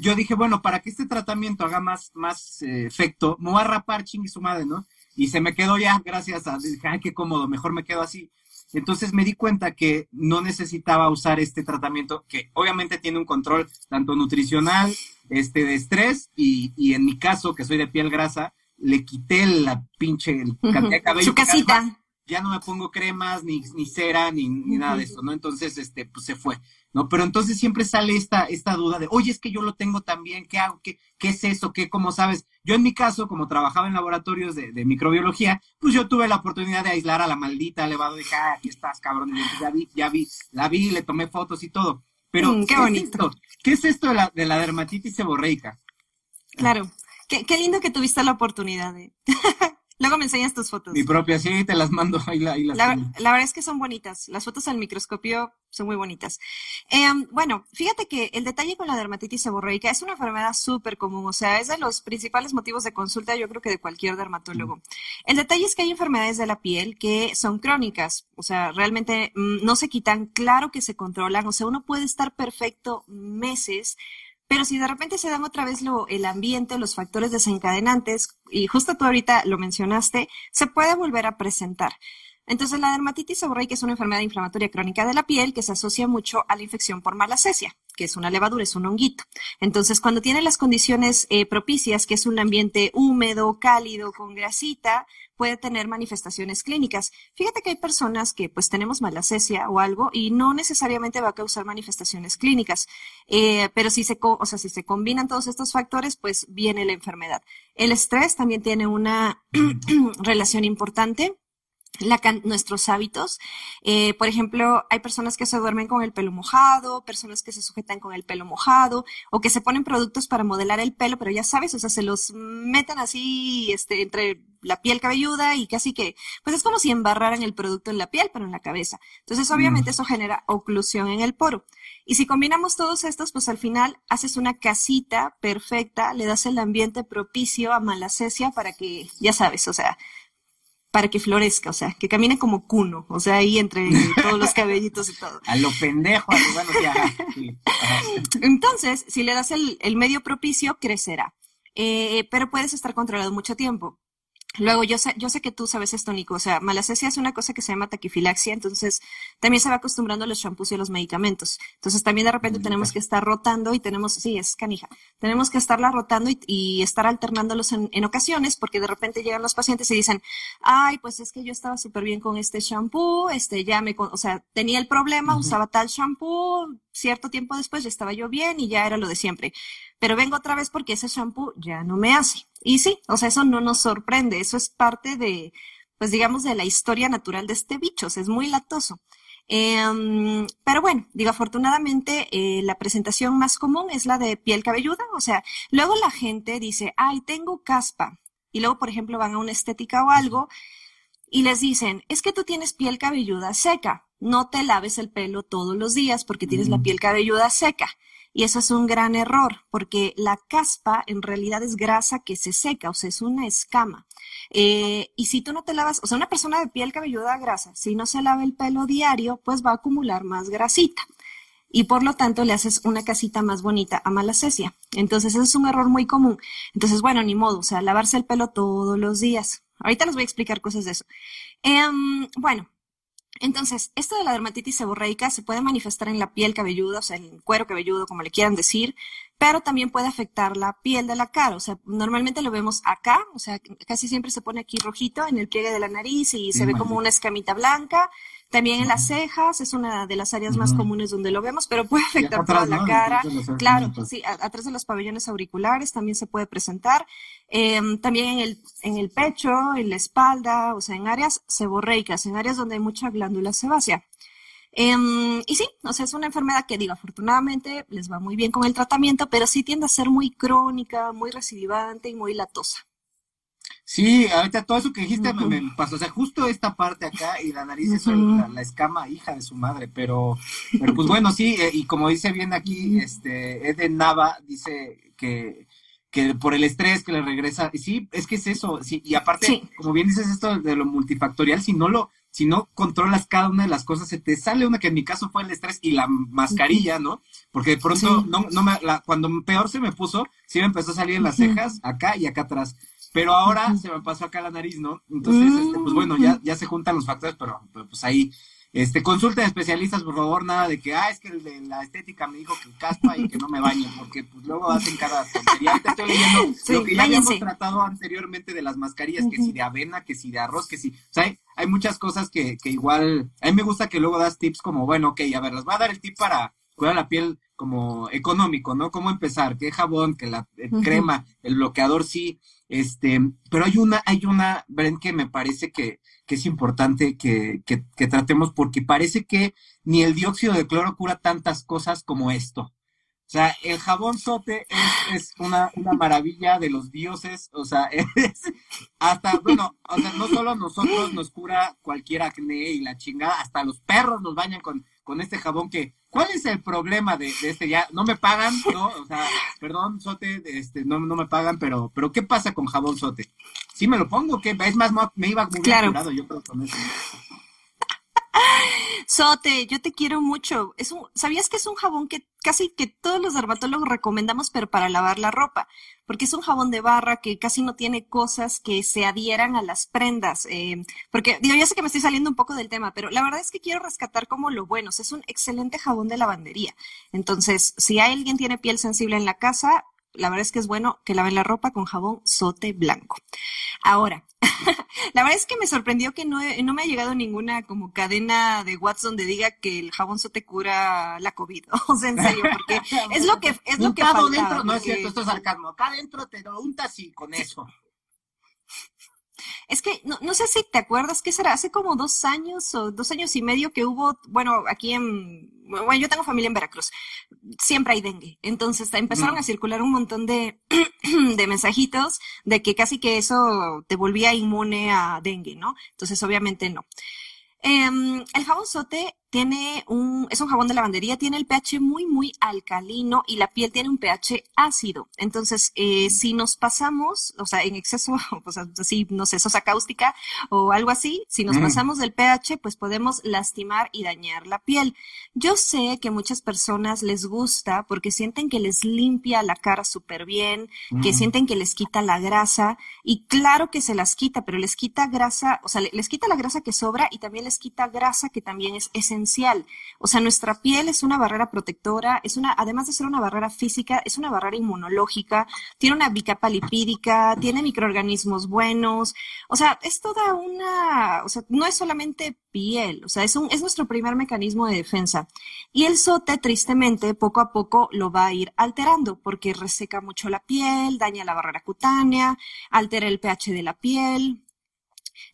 yo dije, bueno, para que este tratamiento haga más, más eh, efecto, me voy a rapar chingue su madre, ¿no? Y se me quedó ya, gracias a, dije, ay, qué cómodo, mejor me quedo así. Entonces me di cuenta que no necesitaba usar este tratamiento, que obviamente tiene un control tanto nutricional, este, de estrés, y, y en mi caso, que soy de piel grasa, le quité la pinche el, cabello. Su casita ya no me pongo cremas, ni, ni cera, ni, ni nada de eso, ¿no? Entonces, este, pues se fue, ¿no? Pero entonces siempre sale esta, esta duda de, oye, es que yo lo tengo también, ¿qué hago? ¿Qué, qué es eso? ¿Qué, cómo sabes? Yo en mi caso, como trabajaba en laboratorios de, de microbiología, pues yo tuve la oportunidad de aislar a la maldita levado de ah, aquí estás, cabrón, ya vi, ya vi, la vi, le tomé fotos y todo. Pero, mm, qué bonito. ¿Qué es esto de la, de la dermatitis seborreica? Claro. Qué, qué lindo que tuviste la oportunidad de... Luego me enseñas tus fotos. Mi propia, sí, te las mando. Ahí, la, la, la, verdad es que son bonitas. Las fotos al microscopio son muy bonitas. Em, bueno, fíjate que el detalle con la dermatitis seborreica es una enfermedad súper común. O sea, es de los principales motivos de consulta, yo creo que de cualquier dermatólogo. El detalle es que hay enfermedades de la piel que son crónicas. O sea, realmente mm, no se quitan. Claro que se controlan. O sea, uno puede estar perfecto meses pero si de repente se dan otra vez lo, el ambiente, los factores desencadenantes, y justo tú ahorita lo mencionaste, se puede volver a presentar. Entonces, la dermatitis seborreica es una enfermedad inflamatoria crónica de la piel que se asocia mucho a la infección por malacesia, que es una levadura, es un honguito. Entonces, cuando tiene las condiciones eh, propicias, que es un ambiente húmedo, cálido, con grasita, puede tener manifestaciones clínicas. Fíjate que hay personas que pues tenemos malacesia o algo y no necesariamente va a causar manifestaciones clínicas, eh, pero si se, o sea, si se combinan todos estos factores, pues viene la enfermedad. El estrés también tiene una relación importante nuestros hábitos. Eh, por ejemplo, hay personas que se duermen con el pelo mojado, personas que se sujetan con el pelo mojado o que se ponen productos para modelar el pelo, pero ya sabes, o sea, se los meten así este, entre la piel cabelluda y casi que, pues es como si embarraran el producto en la piel, pero en la cabeza. Entonces, obviamente, mm. eso genera oclusión en el poro. Y si combinamos todos estos, pues al final haces una casita perfecta, le das el ambiente propicio a malacesia para que, ya sabes, o sea, para que florezca, o sea, que camine como cuno, o sea, ahí entre todos los cabellitos y todo. A lo pendejo, a lo bueno, ya. Entonces, si le das el, el medio propicio, crecerá. Eh, pero puedes estar controlado mucho tiempo. Luego, yo sé, yo sé que tú sabes esto, Nico. O sea, malacesia es una cosa que se llama taquifilaxia, entonces también se va acostumbrando a los champús y a los medicamentos. Entonces, también de repente tenemos que estar rotando y tenemos, sí, es canija, tenemos que estarla rotando y, estar alternándolos en, en, ocasiones, porque de repente llegan los pacientes y dicen, ay, pues es que yo estaba súper bien con este champú, este, ya me, o sea, tenía el problema, usaba tal champú, cierto tiempo después ya estaba yo bien y ya era lo de siempre. Pero vengo otra vez porque ese champú ya no me hace. Y sí, o sea, eso no nos sorprende, eso es parte de, pues digamos, de la historia natural de este bicho, o sea, es muy latoso. Em, pero bueno, digo, afortunadamente eh, la presentación más común es la de piel cabelluda, o sea, luego la gente dice, ay, tengo caspa, y luego, por ejemplo, van a una estética o algo y les dicen, es que tú tienes piel cabelluda seca, no te laves el pelo todos los días porque tienes la piel cabelluda seca. Y eso es un gran error, porque la caspa en realidad es grasa que se seca, o sea, es una escama. Eh, y si tú no te lavas, o sea, una persona de piel cabelluda grasa, si no se lava el pelo diario, pues va a acumular más grasita. Y por lo tanto le haces una casita más bonita a malacesia. Entonces, eso es un error muy común. Entonces, bueno, ni modo, o sea, lavarse el pelo todos los días. Ahorita les voy a explicar cosas de eso. Em, bueno, Entonces, esto de la dermatitis seborreica se puede manifestar en la piel cabelluda, o sea, en el cuero cabelludo, como le quieran decir, pero también puede afectar la piel de la cara. O sea, normalmente lo vemos acá, o sea, casi siempre se pone aquí rojito en el pliegue de la nariz y se ve como una escamita blanca. También en las cejas es una de las áreas más comunes donde lo vemos, pero puede afectar toda la cara. Claro, sí, atrás de los pabellones auriculares también se puede presentar. Em, también en el, en el pecho, en la espalda, o sea, en áreas seborreicas, en áreas donde hay mucha glándula sebácea. Em, y sí, o sea, es una enfermedad que digo, afortunadamente les va muy bien con el tratamiento, pero sí tiende a ser muy crónica, muy recidivante y muy latosa. Sí, ahorita todo eso que dijiste me, pasó, o sea, justo esta parte acá y la nariz, eso, la, escama, hija de su madre, pero, pero pues bueno, sí, eh, y como dice bien aquí, este, Eden Nava dice que, que por el estrés que le regresa, y sí, es que es eso, sí, y aparte, como bien dices esto de lo multifactorial, si no lo, si no controlas cada una de las cosas, se te sale una que en mi caso fue el estrés y la mascarilla, ¿no? Porque de pronto, no, no me, la, cuando peor se me puso, sí me empezó a salir en las cejas, acá y acá atrás. Pero ahora se me pasó acá la nariz, ¿no? Entonces, este, pues bueno, ya, ya se juntan los factores, pero, pues ahí, este, consulta de especialistas, por favor, nada de que, ah, es que el de la estética me dijo que caspa y que no me bañe, porque pues luego hacen cada tontería. Te estoy leyendo lo que ya habíamos tratado anteriormente de las mascarillas, que si de avena, que si de arroz, que si, o sea, hay, muchas cosas que, que igual, a mí me gusta que luego das tips como, bueno, ok, a ver, les voy a dar el tip para cuidar la piel como económico, ¿no? ¿Cómo empezar? ¿Qué jabón? ¿Qué la crema? ¿El bloqueador? Sí. Este, pero hay una, hay una, Bren, que me parece que, que es importante que, que, tratemos porque parece que ni el dióxido de cloro cura tantas cosas como esto. O sea, el jabón sote es, una, una, maravilla de los dioses, o sea, hasta, bueno, o sea, no solo nosotros nos cura cualquier acné y la chingada, hasta los perros nos bañan con, con este jabón que, ¿cuál es el problema de, este ya? No me pagan, ¿no? O sea, perdón, Sote, este, no, no me pagan, pero, pero ¿qué pasa con jabón Sote? ¿Sí me lo pongo? ¿Qué? Es más, me iba muy claro. yo creo, con eso. Sote, yo te quiero mucho. Es un, ¿Sabías que es un jabón que casi que todos los dermatólogos recomendamos, pero para lavar la ropa? Porque es un jabón de barra que casi no tiene cosas que se adhieran a las prendas. Eh, porque, digo, ya sé que me estoy saliendo un poco del tema, pero la verdad es que quiero rescatar como lo bueno. es un excelente jabón de lavandería. Entonces, si alguien tiene piel sensible en la casa, la verdad es que es bueno que laven la ropa con jabón sote blanco. Ahora, la verdad es que me sorprendió que no, no me ha llegado ninguna como cadena de WhatsApp donde diga que el jabón sote cura la COVID. O sea, en serio, porque es lo que es lo que falta, dentro, no es cierto, esto es sarcasmo. Acá adentro te lo untas y con eso. Es que no, no, sé si te acuerdas que será hace como dos años o dos años y medio que hubo, bueno, aquí en, bueno, yo tengo familia en Veracruz, siempre hay dengue. Entonces empezaron a circular un montón de, de mensajitos de que casi que eso te volvía inmune a dengue, ¿no? Entonces obviamente no. Em, el jabón sote tiene un, es un jabón de lavandería, tiene el pH muy, muy alcalino y la piel tiene un pH ácido. Entonces, eh, si nos pasamos, o sea, en exceso, pues así, no sé, sosa cáustica o algo así, si nos pasamos del pH, pues podemos lastimar y dañar la piel. Yo sé que muchas personas les gusta porque sienten que les limpia la cara súper bien, que sienten que les quita la grasa y claro que se las quita, pero les quita grasa, o sea, les quita la grasa que sobra y también les quita grasa que también es esencial o sea, nuestra piel es una barrera protectora, es una, además de ser una barrera física, es una barrera inmunológica, tiene una bicapa lipídica, tiene microorganismos buenos. O sea, es toda una, o sea, no es solamente piel, o sea, es un, es nuestro primer mecanismo de defensa. Y el sote, tristemente, poco a poco lo va a ir alterando porque reseca mucho la piel, daña la barrera cutánea, altera el pH de la piel,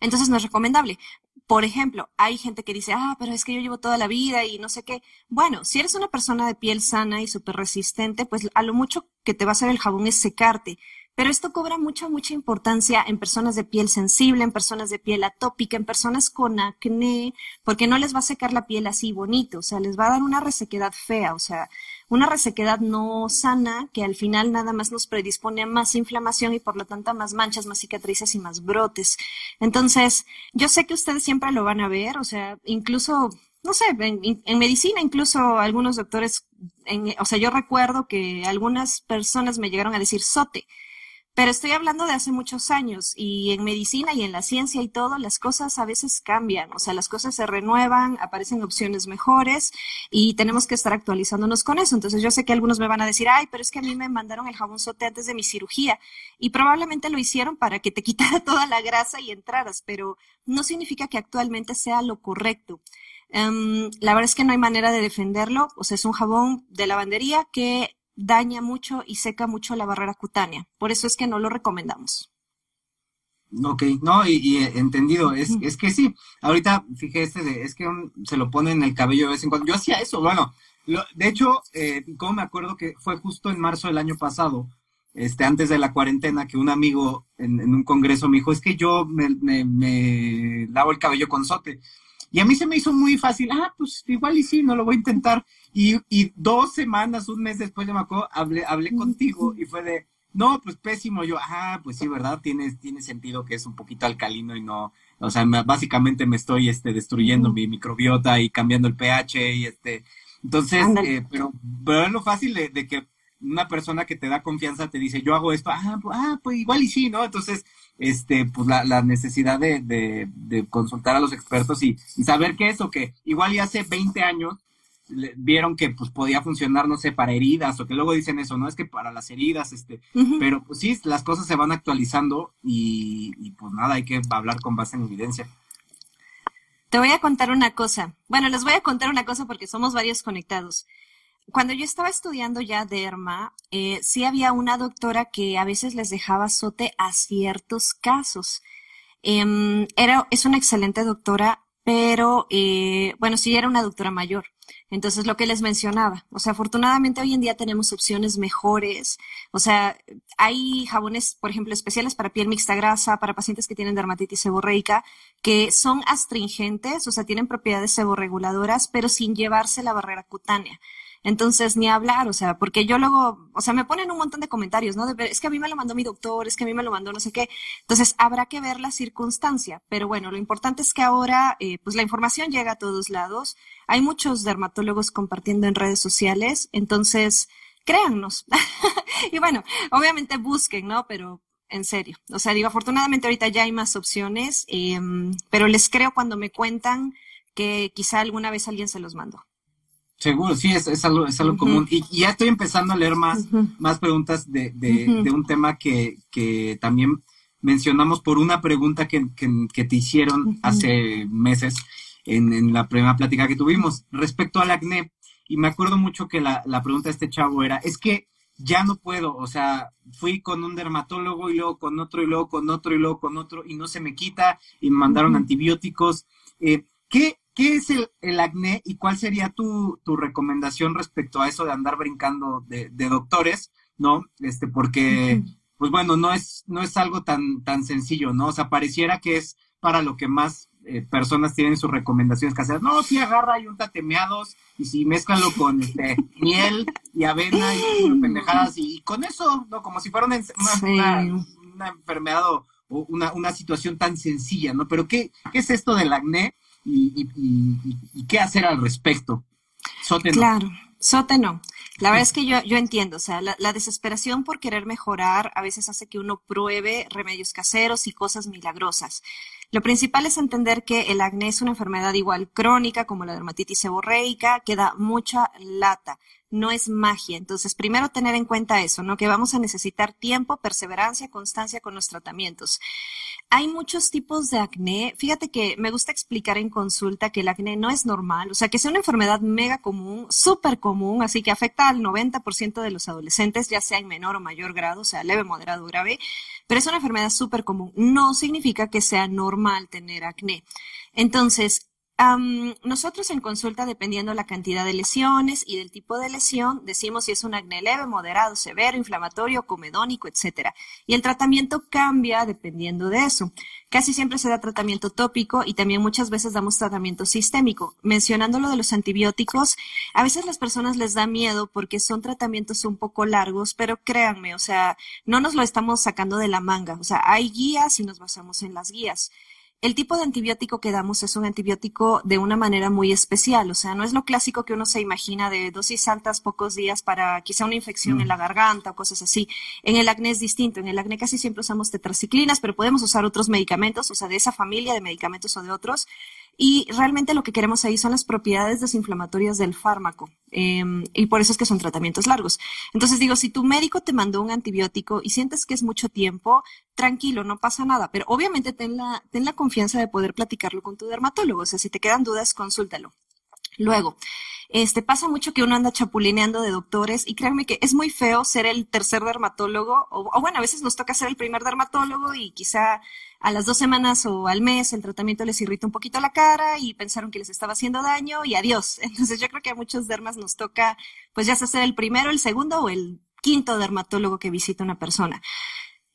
entonces no es recomendable. Por ejemplo, hay gente que dice, ah, pero es que yo llevo toda la vida y no sé qué. Bueno, si eres una persona de piel sana y súper resistente, pues a lo mucho que te va a hacer el jabón es secarte. Pero esto cobra mucha, mucha importancia en personas de piel sensible, en personas de piel atópica, en personas con acné, porque no les va a secar la piel así bonito, o sea, les va a dar una resequedad fea, o sea, una resequedad no sana que al final nada más nos predispone a más inflamación y por lo tanto a más manchas, más cicatrices y más brotes. Entonces, yo sé que ustedes siempre lo van a ver, o sea, incluso no sé, en, medicina incluso algunos doctores, o sea, yo recuerdo que algunas personas me llegaron a decir sote, Pero estoy hablando de hace muchos años y en medicina y en la ciencia y todo, las cosas a veces cambian, o sea, las cosas se renuevan, aparecen opciones mejores y tenemos que estar actualizándonos con eso. Entonces yo sé que algunos me van a decir, ay, pero es que a mí me mandaron el jabón sote antes de mi cirugía y probablemente lo hicieron para que te quitara toda la grasa y entraras, pero no significa que actualmente sea lo correcto. Em, la verdad es que no hay manera de defenderlo, o sea, es un jabón de lavandería que daña mucho y seca mucho la barrera cutánea. Por eso es que no lo recomendamos. Ok, no, y, entendido, es, es, que sí, ahorita fíjese, de, es que se lo pone en el cabello de vez en cuando. Yo hacía eso, bueno, de hecho, eh, como me acuerdo que fue justo en marzo del año pasado, este, antes de la cuarentena, que un amigo en, un congreso me dijo, es que yo me, me, me, lavo el cabello con sote. Y a mí se me hizo muy fácil, ah, pues igual y sí, no lo voy a intentar. Y, y dos semanas, un mes después, de me hablé, hablé contigo y fue de, no, pues pésimo. Yo, ah, pues sí, ¿verdad? Tiene, tiene sentido que es un poquito alcalino y no, o sea, básicamente me estoy este, destruyendo mi microbiota y cambiando el pH y este. Entonces, eh, pero, pero es lo fácil de, de, que una persona que te da confianza te dice, yo hago esto, ah, pues, ah, pues igual y sí, ¿no? Entonces, este, pues la, la necesidad de, de, de, consultar a los expertos y, y saber que eso, que igual y hace 20 años vieron que pues podía funcionar, no sé, para heridas, o que luego dicen eso, no es que para las heridas, este, pero pues sí, las cosas se van actualizando y, pues nada, hay que hablar con base en evidencia. Te voy a contar una cosa. Bueno, les voy a contar una cosa porque somos varios conectados. Cuando yo estaba estudiando ya derma, eh, sí había una doctora que a veces les dejaba azote a ciertos casos. Em, era, es una excelente doctora, pero eh, bueno, sí era una doctora mayor. Entonces, lo que les mencionaba, o sea, afortunadamente hoy en día tenemos opciones mejores, o sea, hay jabones, por ejemplo, especiales para piel mixta grasa, para pacientes que tienen dermatitis seborreica, que son astringentes, o sea, tienen propiedades seborreguladoras, pero sin llevarse la barrera cutánea. Entonces, ni hablar, o sea, porque yo luego, o sea, me ponen un montón de comentarios, ¿no? De, es que a mí me lo mandó mi doctor, es que a mí me lo mandó no sé qué. Entonces, habrá que ver la circunstancia. Pero bueno, lo importante es que ahora, eh, pues la información llega a todos lados. Hay muchos dermatólogos compartiendo en redes sociales. Entonces, créannos. y bueno, obviamente busquen, ¿no? Pero en serio. O sea, digo, afortunadamente ahorita ya hay más opciones, em, pero les creo cuando me cuentan que quizá alguna vez alguien se los mandó. Seguro, sí, es, es algo, es algo común. Y, ya estoy empezando a leer más, más preguntas de, de, un tema que, que, también mencionamos por una pregunta que, que, te hicieron hace meses en, en, la primera plática que tuvimos respecto al acné. Y me acuerdo mucho que la, la pregunta de este chavo era, es que ya no puedo, o sea, fui con un dermatólogo y luego con otro y luego con otro y luego con otro y no se me quita y me mandaron antibióticos. Eh, ¿qué, ¿Qué es el, acné y cuál sería tu, recomendación respecto a eso de andar brincando de, doctores, ¿no? Este, porque, pues bueno, no es, no es algo tan, tan sencillo, ¿no? O sea, pareciera que es para lo que más eh, personas tienen sus recomendaciones que hacer. No, si agarra y un tatemeados y si mezclalo con este, miel y avena y, pendejadas y, con eso, ¿no? Como si fuera una, una, enfermedad o una, una situación tan sencilla, ¿no? Pero ¿qué, qué es esto del acné? Y, y, qué hacer al respecto. Sote Claro, Sote no. La verdad es que yo, yo entiendo, o sea, la, la, desesperación por querer mejorar a veces hace que uno pruebe remedios caseros y cosas milagrosas. Lo principal es entender que el acné es una enfermedad igual crónica como la dermatitis seborreica, que da mucha lata no es magia. Entonces, primero tener en cuenta eso, ¿no? Que vamos a necesitar tiempo, perseverancia, constancia con los tratamientos. Hay muchos tipos de acné. Fíjate que me gusta explicar en consulta que el acné no es normal, o sea, que es una enfermedad mega común, súper común, así que afecta al 90% de los adolescentes, ya sea en menor o mayor grado, o sea, leve, moderado, grave, pero es una enfermedad súper común. No significa que sea normal tener acné. Entonces, nosotros en consulta, dependiendo la cantidad de lesiones y del tipo de lesión, decimos si es un acné leve, moderado, severo, inflamatorio, comedónico, etcétera. Y el tratamiento cambia dependiendo de eso. Casi siempre se da tratamiento tópico y también muchas veces damos tratamiento sistémico. Mencionando lo de los antibióticos, a veces las personas les da miedo porque son tratamientos un poco largos, pero créanme, o sea, no nos lo estamos sacando de la manga. O sea, hay guías y nos basamos en las guías. El tipo de antibiótico que damos es un antibiótico de una manera muy especial, o sea, no es lo clásico que uno se imagina de dosis altas pocos días para quizá una infección en mm. la garganta o cosas así. En el acné es distinto, en el acné casi siempre usamos tetraciclinas, pero podemos usar otros medicamentos, o sea, de esa familia de medicamentos o de otros. Y realmente lo que queremos ahí son las propiedades desinflamatorias del fármaco. Em, y por eso es que son tratamientos largos. Entonces digo, si tu médico te mandó un antibiótico y sientes que es mucho tiempo, tranquilo, no pasa nada. Pero obviamente ten la, ten la confianza de poder platicarlo con tu dermatólogo. O sea, si te quedan dudas, consúltalo. Luego, este, pasa mucho que uno anda chapulineando de doctores y créanme que es muy feo ser el tercer dermatólogo, o, bueno, a veces nos toca ser el primer dermatólogo y quizá a las dos semanas o al mes el tratamiento les irrita un poquito la cara y pensaron que les estaba haciendo daño y adiós. Entonces yo creo que a muchos dermas nos toca pues ya sea ser el primero, el segundo o el quinto dermatólogo que visita una persona.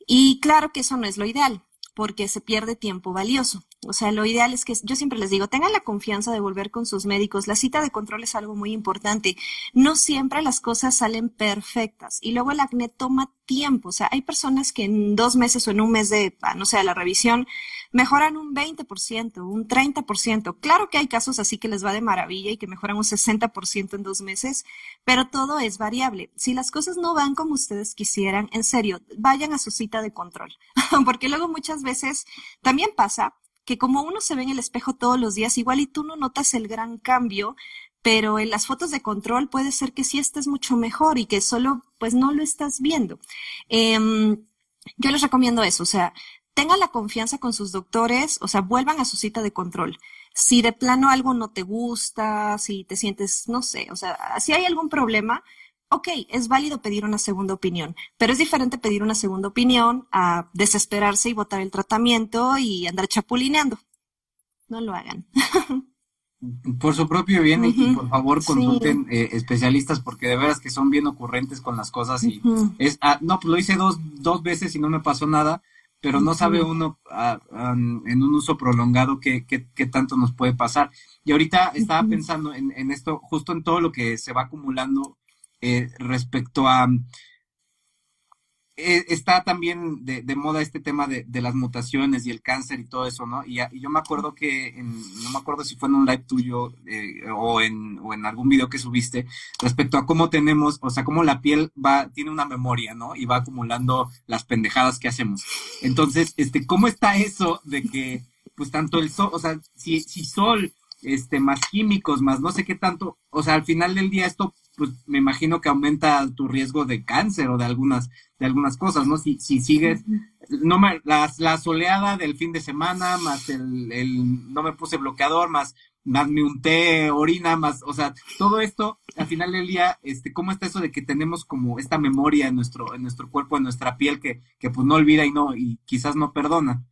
Y claro que eso no es lo ideal porque se pierde tiempo valioso. O sea, lo ideal es que yo siempre les digo, tengan la confianza de volver con sus médicos. La cita de control es algo muy importante. No siempre las cosas salen perfectas y luego el acné toma tiempo. O sea, hay personas que en dos meses o en un mes de, ah, no sé, la revisión, mejoran un 20%, un 30%. Claro que hay casos así que les va de maravilla y que mejoran un 60% en dos meses, pero todo es variable. Si las cosas no van como ustedes quisieran, en serio, vayan a su cita de control, porque luego muchas veces también pasa que como uno se ve en el espejo todos los días, igual y tú no notas el gran cambio, pero en las fotos de control puede ser que sí estés mucho mejor y que solo pues no lo estás viendo. Em, yo les recomiendo eso, o sea, tengan la confianza con sus doctores, o sea, vuelvan a su cita de control. Si de plano algo no te gusta, si te sientes, no sé, o sea, si hay algún problema, ok, es válido pedir una segunda opinión, pero es diferente pedir una segunda opinión a desesperarse y votar el tratamiento y andar chapulineando. No lo hagan. por su propio bien y por favor consulten eh, especialistas porque de veras que son bien ocurrentes con las cosas y es, ah, no, pues lo hice dos, dos veces y no me pasó nada pero no sabe uno ah, en un uso prolongado qué, qué, tanto nos puede pasar. Y ahorita estaba pensando en, en, esto, justo en todo lo que se va acumulando eh, respecto a eh, está también de, moda este tema de, las mutaciones y el cáncer y todo eso, ¿no? Y, yo me acuerdo que, no me acuerdo si fue en un live tuyo eh, o, en, o en algún video que subiste, respecto a cómo tenemos, o sea, cómo la piel va, tiene una memoria, ¿no? Y va acumulando las pendejadas que hacemos. Entonces, este, ¿cómo está eso de que, pues tanto el sol, o sea, si, si sol, este, más químicos, más no sé qué tanto, o sea, al final del día esto pues me imagino que aumenta tu riesgo de cáncer o de algunas, de algunas cosas, ¿no? Si, si sigues, no me, la, la soleada del fin de semana, más el, el, no me puse bloqueador, más, más me unté orina, más, o sea, todo esto, al final del día, este, ¿cómo está eso de que tenemos como esta memoria en nuestro, en nuestro cuerpo, en nuestra piel, que, que pues no olvida y no, y quizás no perdona?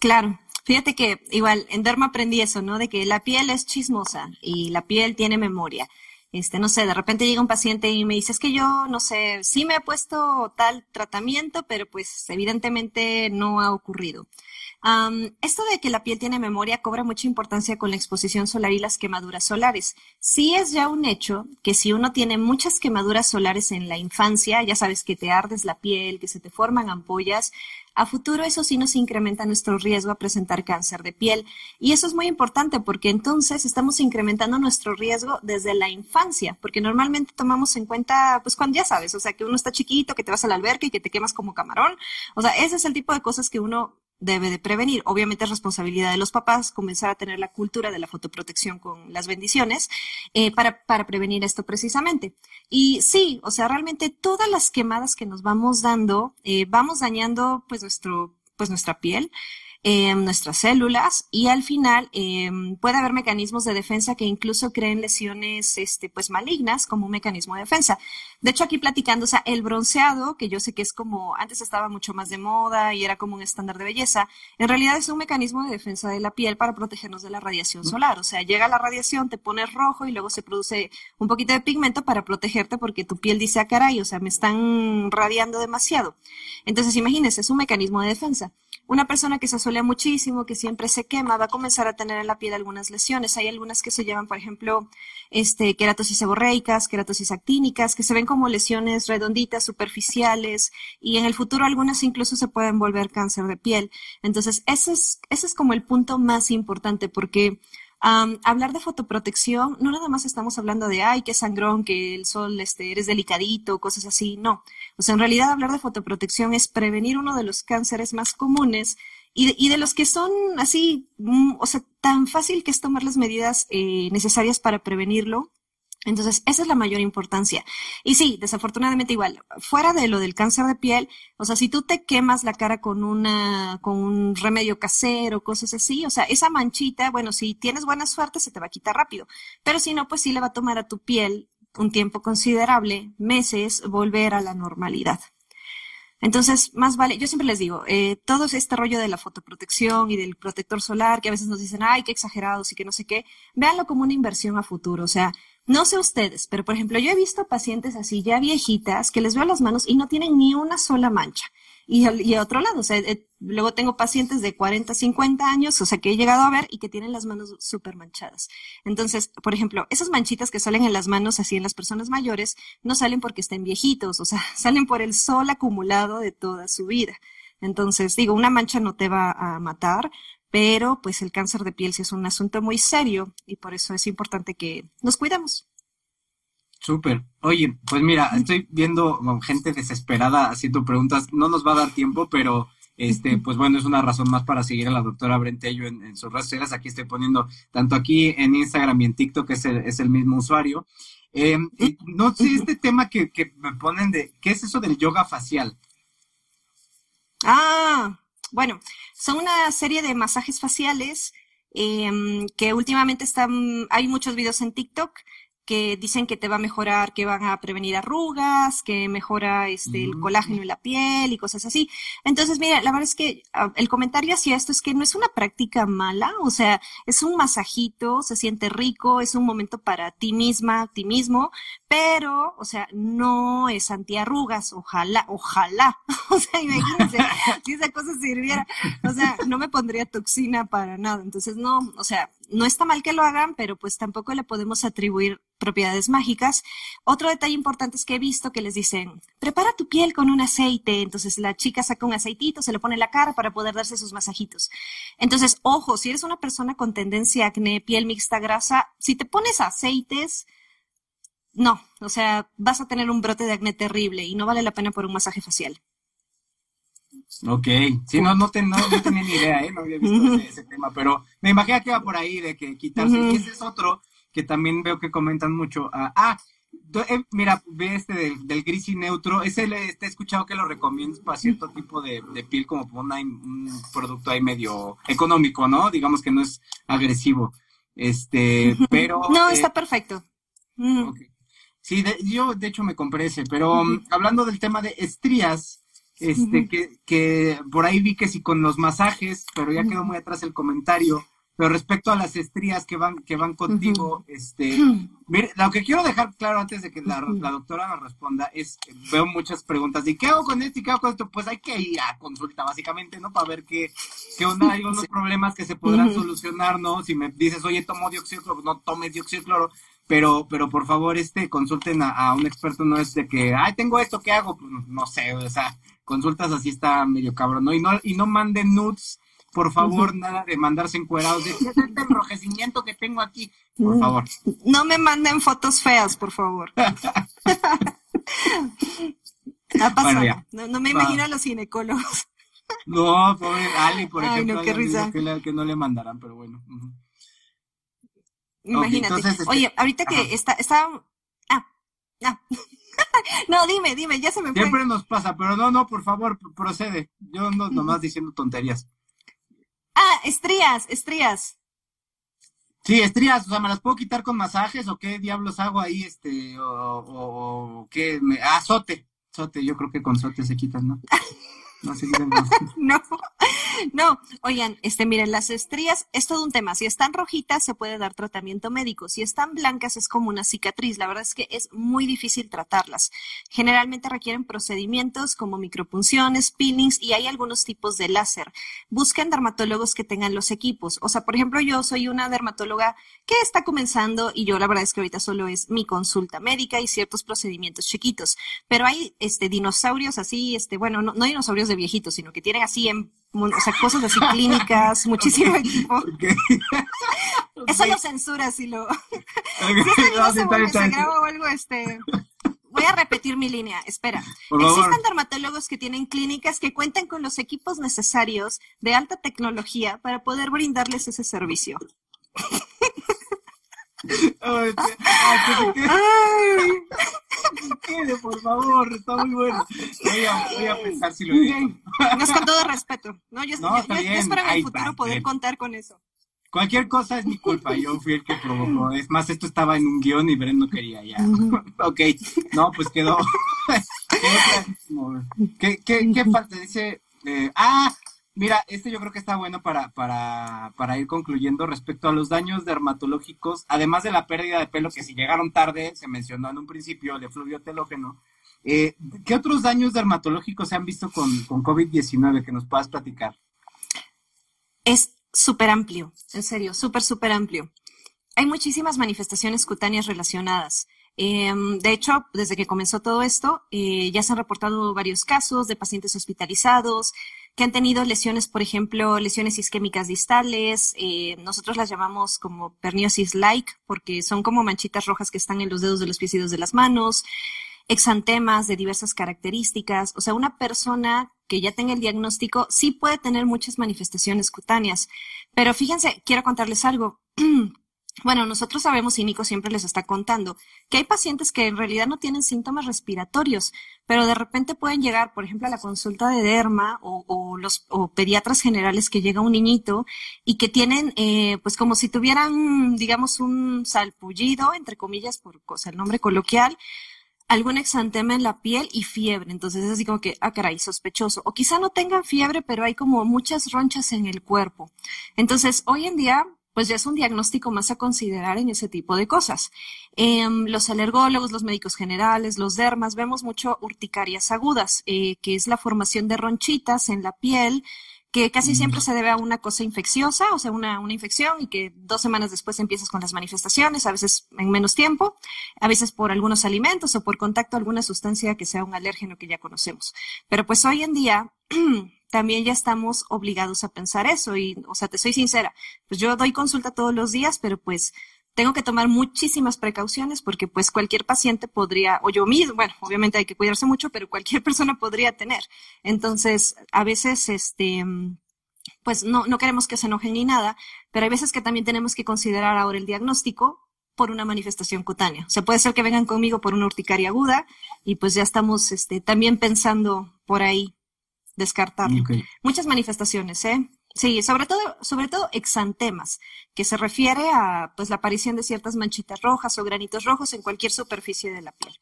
Claro. Fíjate que igual en Derma aprendí eso, ¿no? De que la piel es chismosa y la piel tiene memoria este, no sé, de repente llega un paciente y me dice, es que yo, no sé, sí me he puesto tal tratamiento, pero pues evidentemente no ha ocurrido. esto de que la piel tiene memoria cobra mucha importancia con la exposición solar y las quemaduras solares. Sí es ya un hecho que si uno tiene muchas quemaduras solares en la infancia, ya sabes que te ardes la piel, que se te forman ampollas, a futuro eso sí nos incrementa nuestro riesgo a presentar cáncer de piel. Y eso es muy importante porque entonces estamos incrementando nuestro riesgo desde la infancia, porque normalmente tomamos en cuenta, pues cuando ya sabes, o sea, que uno está chiquito, que te vas a la alberca y que te quemas como camarón. O sea, ese es el tipo de cosas que uno debe de prevenir. Obviamente es responsabilidad de los papás comenzar a tener la cultura de la fotoprotección con las bendiciones eh, para, para prevenir esto precisamente. Y sí, o sea, realmente todas las quemadas que nos vamos dando, eh, vamos dañando pues nuestro, pues nuestra piel nuestras células y al final em, puede haber mecanismos de defensa que incluso creen lesiones este, pues malignas como un mecanismo de defensa. De hecho, aquí platicando, o sea, el bronceado, que yo sé que es como, antes estaba mucho más de moda y era como un estándar de belleza, en realidad es un mecanismo de defensa de la piel para protegernos de la radiación solar. O sea, llega la radiación, te pones rojo y luego se produce un poquito de pigmento para protegerte porque tu piel dice, ah, caray, o sea, me están radiando demasiado. Entonces, imagínense, es un mecanismo de defensa. Una persona que se asolea muchísimo, que siempre se quema, va a comenzar a tener en la piel algunas lesiones. Hay algunas que se llaman, por ejemplo, este, queratosis seborreicas, queratosis actínicas, que se ven como lesiones redonditas, superficiales, y en el futuro algunas incluso se pueden volver cáncer de piel. Entonces, ese es, ese es como el punto más importante, porque hablar de fotoprotección, no nada más estamos hablando de, ay, qué sangrón, que el sol, este, eres delicadito, cosas así, no. O sea, en realidad hablar de fotoprotección es prevenir uno de los cánceres más comunes y, y de los que son así, mm, o sea, tan fácil que es tomar las medidas eh, necesarias para prevenirlo entonces, esa es la mayor importancia. Y sí, desafortunadamente igual, fuera de lo del cáncer de piel, o sea, si tú te quemas la cara con una, con un remedio casero, cosas así, o sea, esa manchita, bueno, si tienes buena suerte, se te va a quitar rápido. Pero si no, pues sí le va a tomar a tu piel un tiempo considerable, meses, volver a la normalidad. Entonces, más vale, yo siempre les digo, eh, todo este rollo de la fotoprotección y del protector solar, que a veces nos dicen, ay, qué exagerados y que no sé qué, véanlo como una inversión a futuro. O sea, no sé ustedes, pero por ejemplo, yo he visto pacientes así ya viejitas que les veo las manos y no tienen ni una sola mancha. Y, a otro lado, o sea, eh, luego tengo pacientes de 40, 50 años, o sea, que he llegado a ver y que tienen las manos súper manchadas. Entonces, por ejemplo, esas manchitas que salen en las manos así en las personas mayores, no salen porque estén viejitos, o sea, salen por el sol acumulado de toda su vida. Entonces, digo, una mancha no te va a matar, pero pues el cáncer de piel sí es un asunto muy serio y por eso es importante que nos cuidemos. Súper. Oye, pues mira, estoy viendo gente desesperada haciendo preguntas. No nos va a dar tiempo, pero este, pues bueno, es una razón más para seguir a la doctora Brentello en, sus redes sociales. Aquí estoy poniendo, tanto aquí en Instagram y en TikTok, es el, es el mismo usuario. Eh, no sé, este tema que, que me ponen de, ¿qué es eso del yoga facial? Ah, bueno, son una serie de masajes faciales em, que últimamente están, hay muchos videos en TikTok que dicen que te va a mejorar, que van a prevenir arrugas, que mejora este, el mm. colágeno en la piel y cosas así. Entonces, mira, la verdad es que ah, el comentario hacia esto es que no es una práctica mala, o sea, es un masajito, se siente rico, es un momento para ti misma, ti mismo, pero, o sea, no es antiarrugas, ojalá, ojalá. o sea, imagínense, si esa cosa sirviera, o sea, no me pondría toxina para nada. Entonces, no, o sea, no está mal que lo hagan, pero pues tampoco le podemos atribuir propiedades mágicas. Otro detalle importante es que he visto que les dicen, prepara tu piel con un aceite. Entonces la chica saca un aceitito, se le pone en la cara para poder darse sus masajitos. Entonces, ojo, si eres una persona con tendencia a acné, piel mixta, grasa, si te pones aceites, no, o sea, vas a tener un brote de acné terrible y no vale la pena por un masaje facial. Ok, sí, no, no, tenía ni idea, ¿eh? no había visto ese, tema, pero me imagino que iba por ahí de que quitarse. Y ese es otro que también veo que comentan mucho. ah, ah eh, mira, ve este del, gris y neutro, ese le he escuchado que lo recomiendas para cierto tipo de, piel, como un producto ahí medio económico, ¿no? Digamos que no es agresivo. Este, pero. No, está eh, perfecto. Sí, yo de hecho me compré ese, pero um, hablando del tema de estrías, este, que, que por ahí vi que si con los masajes, pero ya quedó muy atrás el comentario. Pero respecto a las estrías que van, que van contigo, este, mire, lo que quiero dejar claro antes de que la, doctora nos responda es, veo muchas preguntas de qué hago con esto y qué hago con esto, pues hay que ir a consulta básicamente, ¿no? Para ver qué, qué onda, hay unos problemas que se podrán solucionar, ¿no? Si me dices, oye, tomo dióxido de cloro, pues no tomes dióxido de cloro, pero, pero por favor, este, consulten a, a, un experto, no es de que, ay, tengo esto, ¿qué hago? Pues no sé, o sea, consultas así está medio cabrón, ¿no? Y no, y no manden nudes, por favor, nada de mandarse encuerados, de qué es este enrojecimiento que tengo aquí, por favor. No me manden fotos feas, por favor. Ha pasado. no, me imagino a los ginecólogos. No, pobre Ali, por ejemplo, Ay, no, Que, le, que, no le mandarán, pero bueno. Imagínate. Este Oye, ahorita que está, está, ah, ah. no, dime, dime, ya se me fue. Siempre nos pasa, pero no, no, por favor, procede. Yo no nomás diciendo tonterías. Ah, estrías, estrías. Sí, estrías, o sea, ¿me las puedo quitar con masajes o qué diablos hago ahí, este, o, o, qué? Me... Ah, sote, sote, yo creo que con sote se quitan, ¿no? No, no, No, oigan, este, miren, las estrías es todo un tema. Si están rojitas, se puede dar tratamiento médico. Si están blancas, es como una cicatriz. La verdad es que es muy difícil tratarlas. Generalmente requieren procedimientos como micropunciones, peelings y hay algunos tipos de láser. Busquen dermatólogos que tengan los equipos. O sea, por ejemplo, yo soy una dermatóloga que está comenzando y yo la verdad es que ahorita solo es mi consulta médica y ciertos procedimientos chiquitos. Pero hay este dinosaurios así, este, bueno, no, no dinosaurios de viejitos, sino que tienen así en o sea, cosas así clínicas, muchísimo equipo. Eso lo censura si lo. si se, graba o algo, este. Voy a repetir mi línea, espera. Existen dermatólogos que tienen clínicas que cuentan con los equipos necesarios de alta tecnología para poder brindarles ese servicio. Ay, quede, por favor, está muy bueno. Voy a, voy a pensar si lo digo. No es con todo respeto. No, yo, no, yo, yo espero en el futuro poder contar con eso. Cualquier cosa es mi culpa, yo fui el que provocó. Es más, esto estaba en un guion y Bren no quería ya. ok, no, pues quedó. ¿Qué, qué, qué falta? Dice, eh, ah, Mira, este yo creo que está bueno para, para, para ir concluyendo respecto a los daños dermatológicos, además de la pérdida de pelo que si llegaron tarde, se mencionó en un principio, el efluvio telógeno. Eh, ¿Qué otros daños dermatológicos se han visto con, con COVID-19 que nos puedas platicar? Es súper amplio, en serio, súper, súper amplio. Hay muchísimas manifestaciones cutáneas relacionadas. Em, de hecho, desde que comenzó todo esto, eh, ya se han reportado varios casos de pacientes hospitalizados, que han tenido lesiones, por ejemplo, lesiones isquémicas distales, eh, nosotros las llamamos como perniosis-like, porque son como manchitas rojas que están en los dedos de los pies y de las manos, exantemas de diversas características, o sea, una persona que ya tenga el diagnóstico sí puede tener muchas manifestaciones cutáneas, pero fíjense, quiero contarles algo. Bueno, nosotros sabemos, y Nico siempre les está contando, que hay pacientes que en realidad no tienen síntomas respiratorios, pero de repente pueden llegar, por ejemplo, a la consulta de derma o, los o pediatras generales que llega un niñito y que tienen, eh, pues como si tuvieran, digamos, un salpullido, entre comillas, por cosa, el nombre coloquial, algún exantema en la piel y fiebre. Entonces es así como que, ah, caray, sospechoso. O quizá no tengan fiebre, pero hay como muchas ronchas en el cuerpo. Entonces, hoy en día, pues ya es un diagnóstico más a considerar en ese tipo de cosas. Em, los alergólogos, los médicos generales, los dermas, vemos mucho urticarias agudas, eh, que es la formación de ronchitas en la piel, que casi siempre se debe a una cosa infecciosa, o sea, una, una infección y que dos semanas después empiezas con las manifestaciones, a veces en menos tiempo, a veces por algunos alimentos o por contacto a alguna sustancia que sea un alérgeno que ya conocemos. Pero pues hoy en día también ya estamos obligados a pensar eso. Y, o sea, te soy sincera, pues yo doy consulta todos los días, pero pues tengo que tomar muchísimas precauciones porque pues cualquier paciente podría, o yo mismo, bueno, obviamente hay que cuidarse mucho, pero cualquier persona podría tener. Entonces, a veces, este, pues no, no queremos que se enojen ni nada, pero hay veces que también tenemos que considerar ahora el diagnóstico por una manifestación cutánea. O sea, puede ser que vengan conmigo por una urticaria aguda y pues ya estamos este, también pensando por ahí descartarlo. Muchas manifestaciones, ¿eh? Sí, sobre todo, sobre todo exantemas, que se refiere a pues la aparición de ciertas manchitas rojas o granitos rojos en cualquier superficie de la piel.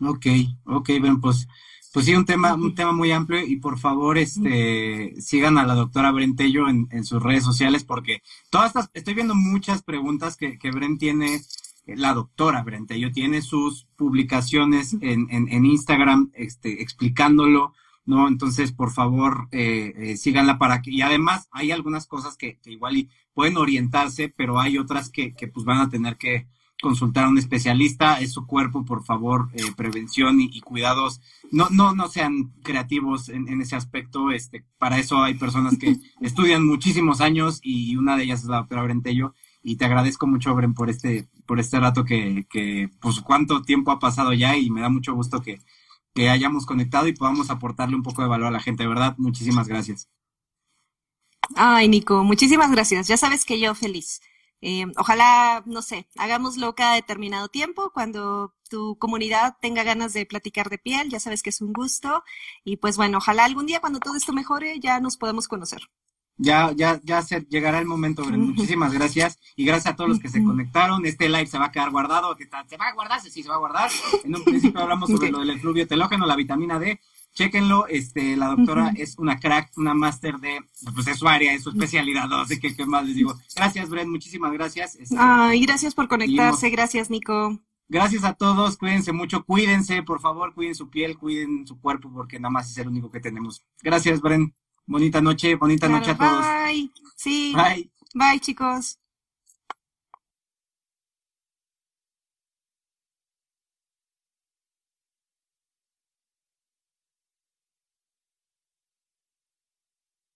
Ok, ok, bien, pues, pues sí, un tema, un tema muy amplio y por favor, este, sigan a la doctora Brentello en, en sus redes sociales porque todas estas, estoy viendo muchas preguntas que, que Bren tiene, la doctora Brentello tiene sus publicaciones en, en, en Instagram, este, explicándolo, ¿no? Entonces, por favor, eh, eh, síganla para que, y además hay algunas cosas que, igual y pueden orientarse, pero hay otras que, que, pues van a tener que consultar a un especialista, es su cuerpo, por favor, eh, prevención y, cuidados, no, no, no sean creativos en, en, ese aspecto, este, para eso hay personas que estudian muchísimos años y una de ellas es la doctora Brentello, y te agradezco mucho, Bren, por este, por este rato que, que, pues cuánto tiempo ha pasado ya y me da mucho gusto que, que hayamos conectado y podamos aportarle un poco de valor a la gente. Verdad, muchísimas gracias. Ay, Nico, muchísimas gracias. Ya sabes que yo feliz. Eh, ojalá, no sé, hagámoslo cada determinado tiempo cuando tu comunidad tenga ganas de platicar de piel. Ya sabes que es un gusto. Y pues bueno, ojalá algún día cuando todo esto mejore ya nos podamos conocer ya, ya, ya se, llegará el momento, Muchísimas gracias. Y gracias a todos los que se conectaron. Este live se va a quedar guardado. ¿Se va a guardar? Sí, se va a guardar. En un principio hablamos sobre lo del efluvio telógeno, la vitamina D. Chéquenlo, este, la doctora es una crack, una máster de, pues es su área, es su especialidad, no sé qué, qué más les digo. Gracias, Bren, muchísimas gracias. Este, Ay, gracias por conectarse, gracias, Nico. Gracias a todos, cuídense mucho, cuídense, por favor, cuiden su piel, cuiden su cuerpo, porque nada más es el único que tenemos. Gracias, Bren. Bonita noche, bonita noche a todos. Bye. Sí. Bye. Bye, chicos.